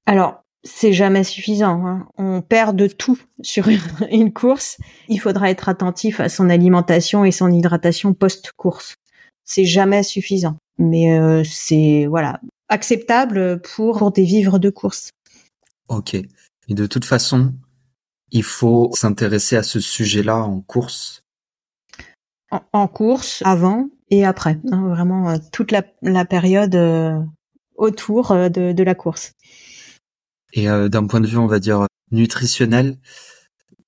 Alors c'est jamais suffisant. Hein. On perd de tout sur [LAUGHS] une course. Il faudra être attentif à son alimentation et son hydratation post-course. C'est jamais suffisant, mais euh, c'est voilà acceptable pour, pour des vivres de course. Ok. Et de toute façon, il faut s'intéresser à ce sujet-là en course? En, course, avant et après. Hein, vraiment euh, toute la, la période euh, autour de, de la course. Et euh, d'un point de vue, on va dire, nutritionnel,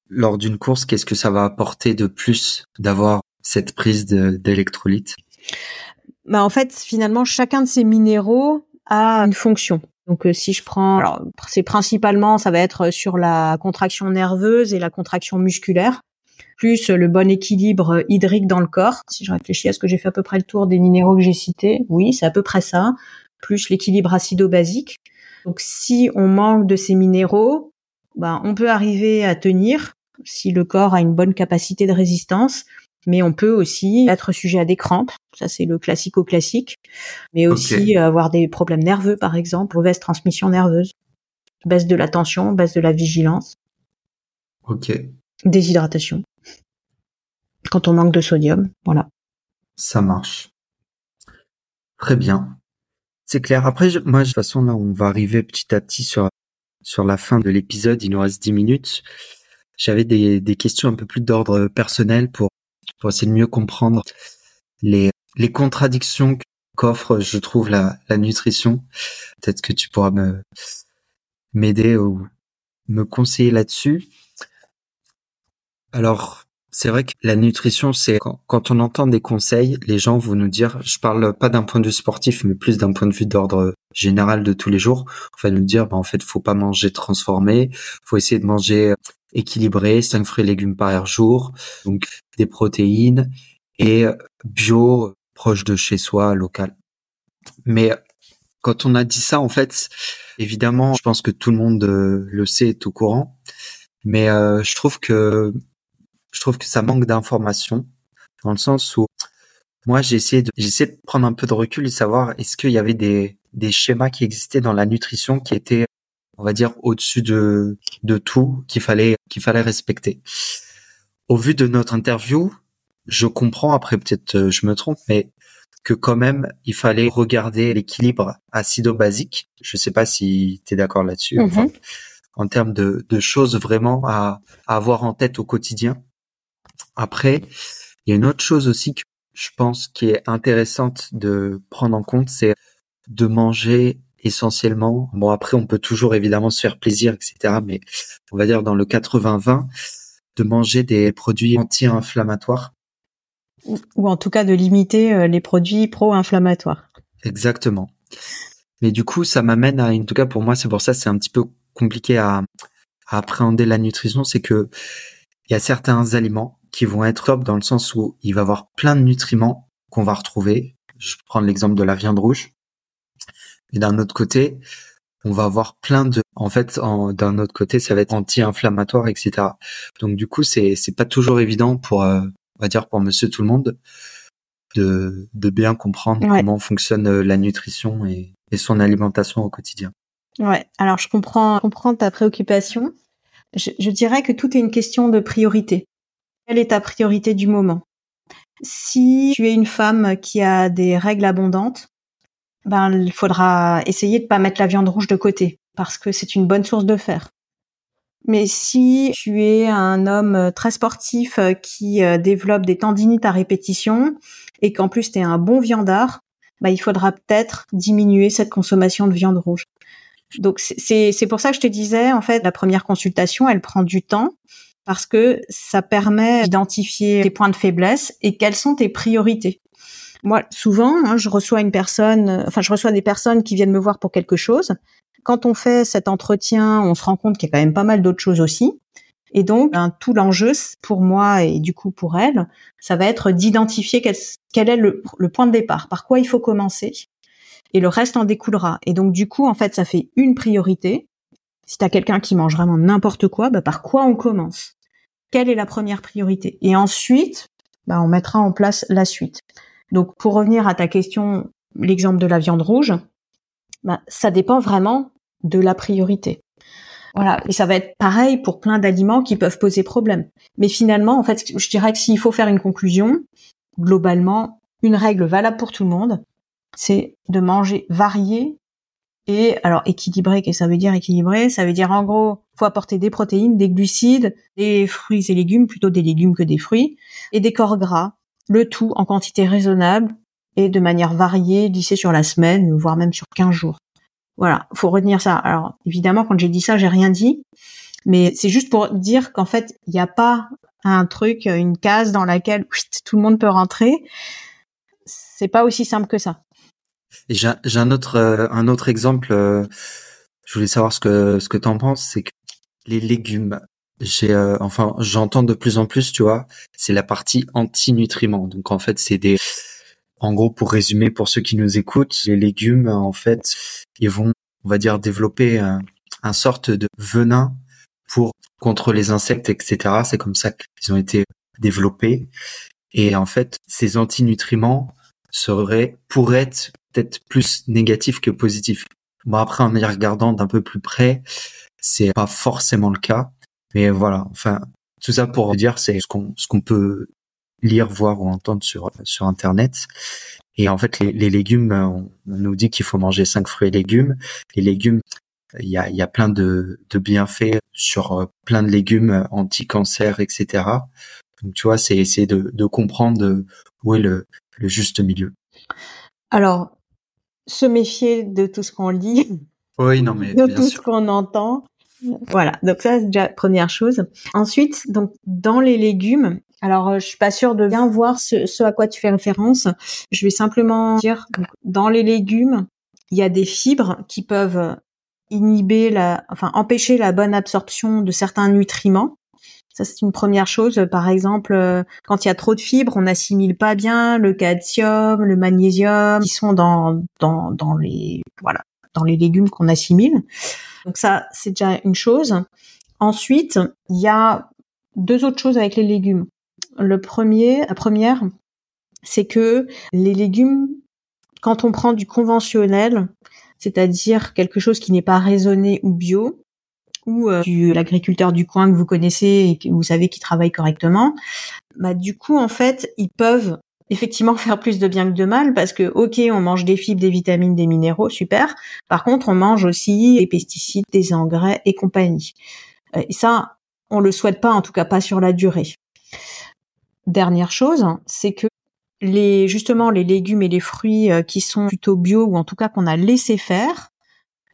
lors d'une course, qu'est-ce que ça va apporter de plus d'avoir cette prise d'électrolytes? Bah en fait, finalement, chacun de ces minéraux a une fonction. Donc, euh, si je prends, alors c'est principalement, ça va être sur la contraction nerveuse et la contraction musculaire, plus le bon équilibre hydrique dans le corps. Si je réfléchis à ce que j'ai fait à peu près le tour des minéraux que j'ai cités, oui, c'est à peu près ça. Plus l'équilibre acido-basique. Donc si on manque de ces minéraux, ben, on peut arriver à tenir si le corps a une bonne capacité de résistance, mais on peut aussi être sujet à des crampes, ça c'est le classico-classique, mais aussi avoir des problèmes nerveux par exemple, mauvaise transmission nerveuse, baisse de la tension, baisse de la vigilance. Ok. Déshydratation. Quand on manque de sodium, voilà. Ça marche. Très bien. C'est clair. Après, moi, de toute façon, là, on va arriver petit à petit sur, sur la fin de l'épisode. Il nous reste 10 minutes. J'avais des, des questions un peu plus d'ordre personnel pour, pour essayer de mieux comprendre les, les contradictions qu'offre, je trouve, la, la nutrition. Peut-être que tu pourras me, m'aider ou me conseiller là-dessus. Alors, c'est vrai que la nutrition, c'est quand, on entend des conseils, les gens vont nous dire, je parle pas d'un point de vue sportif, mais plus d'un point de vue d'ordre général de tous les jours. On va nous dire, bah, en fait, faut pas manger transformé, faut essayer de manger euh, équilibré, 5 fruits et légumes par jour, donc des protéines et bio, proche de chez soi, local. Mais quand on a dit ça, en fait, évidemment, je pense que tout le monde euh, le sait, est au courant. Mais euh, je trouve que je trouve que ça manque d'informations dans le sens où moi j'ai essayé de j'essaie de prendre un peu de recul et savoir est-ce qu'il y avait des des schémas qui existaient dans la nutrition qui étaient on va dire au-dessus de de tout qu'il fallait qu'il fallait respecter. Au vu de notre interview, je comprends, après peut-être euh, je me trompe, mais que quand même, il fallait regarder l'équilibre acido-basique. Je sais pas si tu es d'accord là-dessus. Mhm. en termes de, de, choses vraiment à, à, avoir en tête au quotidien. Après, il y a une autre chose aussi que je pense qui est intéressante de prendre en compte, c'est de manger essentiellement. Bon, après, on peut toujours évidemment se faire plaisir, etc. Mais on va dire dans le 80-20, de manger des produits anti-inflammatoires. Ou en tout cas de limiter euh, les produits pro-inflammatoires. Exactement. Mais du coup, ça m'amène à, en tout cas pour moi, c'est pour ça c'est un petit peu compliqué à, à appréhender la nutrition, c'est que il y a certains aliments qui vont être top dans le sens où il va y avoir plein de nutriments qu'on va retrouver. Je prends l'exemple de la viande rouge. Et d'un autre côté, on va avoir plein de, en fait, d'un autre côté, ça va être anti-inflammatoire, etc. Donc du coup, c'est c'est pas toujours évident pour, euh, on va dire pour Monsieur tout le monde, de de bien comprendre comment fonctionne euh, la nutrition et, et son alimentation au quotidien. Ouais. Alors je comprends, je comprends ta préoccupation. Je, je dirais que tout est une question de priorité. Quelle est ta priorité du moment? Si tu es une femme qui a des règles abondantes, ben il faudra essayer de pas mettre la viande rouge de côté parce que c'est une bonne source de fer. Mais si tu es un homme très sportif euh, qui euh, développe des tendinites à répétition et qu'en plus tu es un bon viandard, ben, il faudra peut-être diminuer cette consommation de viande rouge. Donc c'est pour ça que je te disais, en fait, la première consultation, elle prend du temps parce que ça permet d'identifier tes points de faiblesse et quelles sont tes priorités. Moi, souvent, hein, je reçois une personne, euh, enfin, je reçois des personnes qui viennent me voir pour quelque chose. Quand on fait cet entretien, on se rend compte qu'il y a quand même pas mal d'autres choses aussi. Et donc, ben, tout l'enjeu pour moi et du coup pour elle, ça va être d'identifier quel, est le, point de départ, par quoi il faut commencer, et le reste en découlera. Et donc, du coup, en fait, ça fait une priorité. Si tu quelqu'un qui mange vraiment n'importe quoi, ben, par quoi on commence? Quelle est la première priorité? Et ensuite, ben, on mettra en place la suite. Donc pour revenir à ta question, l'exemple de la viande rouge, bah, ça dépend vraiment de la priorité. Voilà, et ça va être pareil pour plein d'aliments qui peuvent poser problème. Mais finalement, en fait, je dirais que s'il faut faire une conclusion, globalement, une règle valable pour tout le monde, c'est de manger varié et alors équilibré. Qu'est-ce que ça veut dire équilibré? Ça veut dire en gros, faut apporter des protéines, des glucides, des fruits et légumes, plutôt des légumes que des fruits, et des corps gras le tout en quantité raisonnable et de manière variée, lissée sur la semaine, voire même sur 15 jours. Voilà, faut retenir ça. Alors évidemment, quand j'ai dit ça, j'ai rien dit, mais c'est juste pour dire qu'en fait, il n'y a pas un truc, une case dans laquelle tout le monde peut rentrer. C'est pas aussi simple que ça. J'ai un autre euh, un autre exemple. Euh, je voulais savoir ce que ce que t'en penses, c'est que les légumes j'ai euh, enfin j'entends de plus en plus tu vois c'est la partie anti-nutriments donc en fait c'est des en gros pour résumer pour ceux qui nous écoutent les légumes en fait ils vont on va dire développer un, un sorte de venin pour contre les insectes etc c'est comme ça qu'ils ont été développés et en fait ces anti-nutriments seraient pourraient être peut-être plus négatifs que positifs bon après en y regardant d'un peu plus près c'est pas forcément le cas mais voilà, enfin, tout ça pour dire, c'est ce qu'on ce qu'on peut lire, voir ou entendre sur sur internet. Et en fait, les, les légumes, on, nous dit qu'il faut manger cinq fruits et légumes. Les légumes, il y a, y a plein de, de bienfaits sur euh, plein de légumes anti-cancer, etc. Donc, tu vois, c'est essayer de, de comprendre où est le, le juste milieu. Alors, se méfier de tout ce qu'on lit. Oui, non, mais de tout ce qu'on entend. Voilà, donc ça c'est déjà première chose. Ensuite, donc dans les légumes, alors euh, je suis pas sûre de bien voir ce, à quoi tu fais référence. Je vais simplement dire dans les légumes, il y a des fibres qui peuvent inhiber la, enfin empêcher la bonne absorption de certains nutriments. Ça c'est une première chose. Par exemple, euh, quand il y a trop de fibres, on n'assimile pas bien le calcium, le magnésium qui sont dans dans dans les voilà dans les légumes qu'on assimile. Donc ça, c'est déjà une chose. Ensuite, il y a deux autres choses avec les légumes. Le premier, la première, c'est que les légumes, quand on prend du conventionnel, c'est-à-dire quelque chose qui n'est pas raisonné ou bio, ou euh, l'agriculteur du coin que vous connaissez et que vous savez qu'il travaille correctement, bah du coup en fait ils peuvent effectivement [LAUGHS] faire plus de bien que de mal parce que ok on mange des fibres, des vitamines, des minéraux, super. Par contre on mange aussi des pesticides, des engrais et compagnie. Euh, et ça on le souhaite pas, en tout cas pas sur la durée. Dernière chose, c'est que les justement les légumes et les fruits euh, qui sont plutôt bio ou en tout cas qu'on a laissé faire,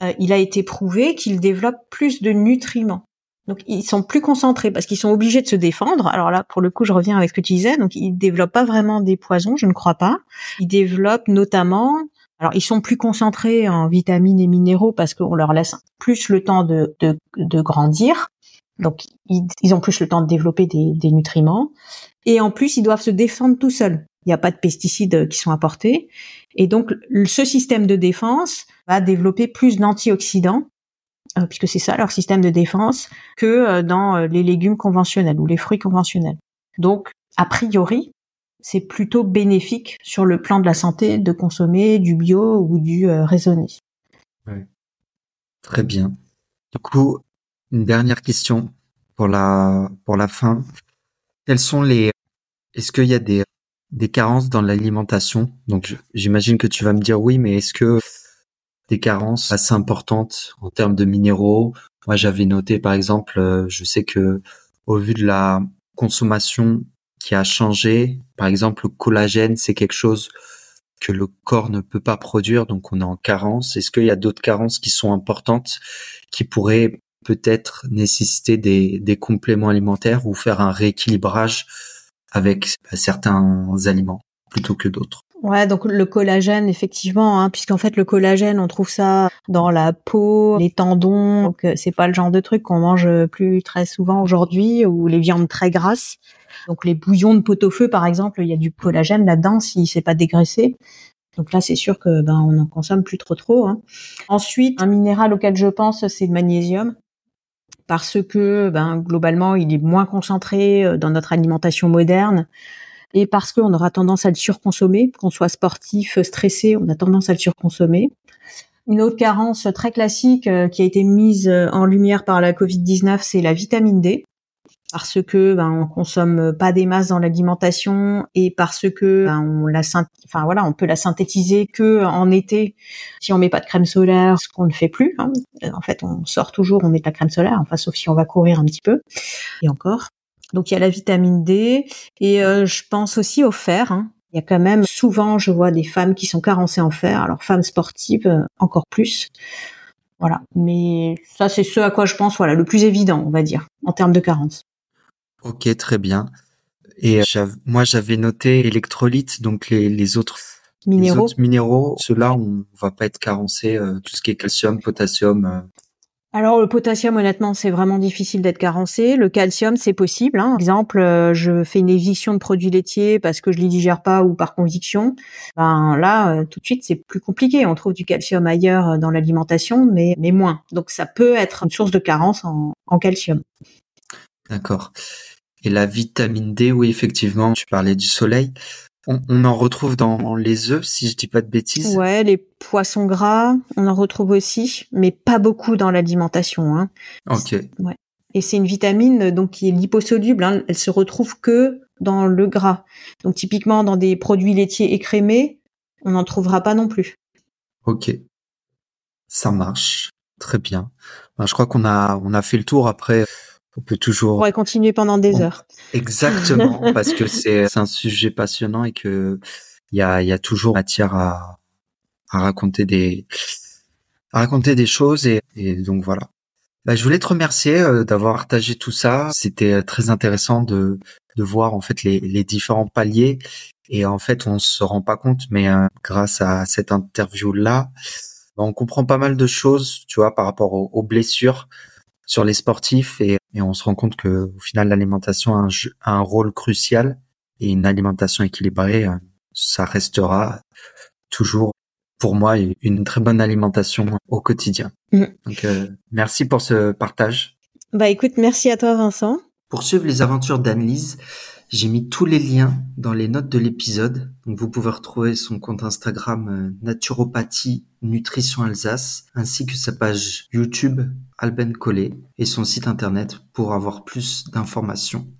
euh, il a été prouvé qu'ils développent plus de nutriments. Donc ils sont plus concentrés parce qu'ils sont obligés de se défendre. Alors là, pour le coup, je reviens avec ce que tu disais. Donc ils développent pas vraiment des poisons, je ne crois pas. Ils développent notamment. Alors ils sont plus concentrés en vitamines et minéraux parce qu'on leur laisse plus le temps de, de, de grandir. Donc ils, ont plus le temps de développer des, des nutriments. Et en plus, ils doivent se défendre tout seuls. Il n'y a pas de pesticides qui sont apportés. Et donc ce système de défense va développer plus d'antioxydants euh, puisque c'est ça leur système de défense, que euh, dans euh, les légumes conventionnels ou les fruits conventionnels. Donc, a priori, c'est plutôt bénéfique sur le plan de la santé de consommer du bio ou du raisonné. Très bien. Du coup, une dernière question pour la pour la fin. Quelles sont les Est-ce qu'il y a des des carences dans l'alimentation Donc, j'imagine que tu vas me dire oui, mais est-ce que des carences assez importantes en termes de minéraux? Moi, j'avais noté, par exemple, euh, je sais que au vu de la consommation qui a changé, par exemple, le collagène, c'est quelque chose que le corps ne peut pas produire, donc on est en carence. Est-ce qu'il y a d'autres carences qui sont importantes, qui pourraient peut-être nécessiter des, des compléments alimentaires ou faire un rééquilibrage avec certains aliments plutôt que d'autres Ouais, donc le collagène, effectivement, hein, puisqu'en fait le collagène, on trouve ça dans la peau, les tendons. Donc euh, c'est pas le genre de truc qu'on mange plus très souvent aujourd'hui, ou les viandes très grasses. Donc les bouillons de pot-au-feu, par exemple, il y a du collagène là-dedans si c'est pas dégraissé. Donc là, c'est sûr que ben on en consomme plus trop trop. Hein. Ensuite, un minéral auquel je pense, c'est le magnésium parce que ben globalement, il est moins concentré euh, dans notre alimentation moderne et parce qu'on aura tendance à le surconsommer, qu'on soit sportif, stressé, on a tendance à le surconsommer. Une autre carence très classique euh, qui a été mise euh, en lumière par la Covid-19, c'est la vitamine D parce que ben, on consomme pas des masses dans l'alimentation et parce que ben, on la enfin voilà on peut la synthétiser que en été si on met pas de crème solaire ce qu'on ne fait plus hein. en fait on sort toujours on met de la crème solaire enfin sauf si on va courir un petit peu et encore donc il y a la vitamine D et euh, je pense aussi au fer. Hein. Il y a quand même souvent, je vois des femmes qui sont carencées en fer. Alors femmes sportives euh, encore plus. Voilà. Mais ça c'est ce à quoi je pense. Voilà, le plus évident, on va dire, en termes de carence. Ok, très bien. Et euh, moi j'avais noté électrolytes, donc les, les autres minéraux. Les autres minéraux, ceux-là on va pas être carencé. tout ce qui est calcium, potassium. Alors le potassium, honnêtement, c'est vraiment difficile d'être carencé. Le calcium, c'est possible. Hein. Par exemple, euh, je fais une éviction de produits laitiers parce que je les digère pas ou par conviction. Ben là, euh, tout de suite, c'est plus compliqué. On trouve du calcium ailleurs euh, dans l'alimentation, mais mais moins. Donc ça peut être une source de carence en, en calcium. D'accord. Et la vitamine D, oui, effectivement, tu parlais du soleil. On, en retrouve dans les œufs, si je dis pas de bêtises. Ouais, les poissons gras, on en retrouve aussi, mais pas beaucoup dans l'alimentation. Hein. Ok. Ouais. Et c'est une vitamine donc qui est liposoluble. Hein. Elle se retrouve que dans le gras. Donc typiquement dans des produits laitiers écrémés, on n'en trouvera pas non plus. Ok. Ça marche. Très bien. Ben, je crois qu'on a on a fait le tour. Après, on peut toujours. On pourrait continuer pendant des heures. Exactement, [LAUGHS] parce que c'est un sujet passionnant et que il y a, y a toujours matière à, à raconter des à raconter des choses et, et donc voilà. Bah, je voulais te remercier euh, d'avoir partagé tout ça. C'était euh, très intéressant de de voir en fait les, les différents paliers et en fait on se rend pas compte, mais euh, grâce à cette interview là, on comprend pas mal de choses, tu vois, par rapport aux blessures sur les sportifs et, on se rend compte que au final l'alimentation a un, rôle crucial et une alimentation équilibrée, euh, ça restera toujours pour moi une très bonne alimentation au quotidien. Mm. Donc euh, merci pour ce partage. Bah écoute, merci à toi Vincent. Pour suivre les aventures d'Annelise, j'ai mis tous les liens dans les notes de l'épisode. Vous pouvez retrouver son compte Instagram euh, Naturopathie Nutrition Alsace, ainsi que sa page YouTube Alben Collet et son site internet pour avoir plus d'informations.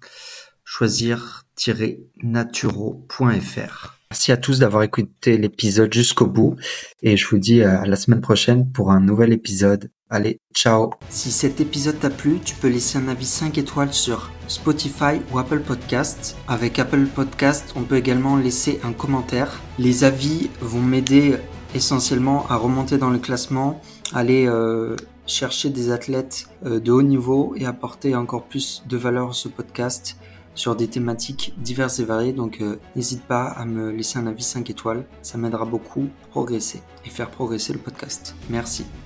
Choisir-naturo.fr. Merci à tous d'avoir écouté l'épisode jusqu'au bout et je vous dis à la semaine prochaine pour un nouvel épisode. Allez, ciao Si cet épisode t'a plu, tu peux laisser un avis 5 étoiles sur Spotify ou Apple Podcast. Avec Apple Podcast, on peut également laisser un commentaire. Les avis vont m'aider essentiellement à remonter dans le classement, aller euh, chercher des athlètes euh, de haut niveau et apporter encore plus de valeur à ce podcast sur des thématiques diverses et variées. Donc euh, n'hésite pas à me laisser un avis 5 étoiles, ça m'aidera beaucoup à progresser et faire progresser le podcast. Merci.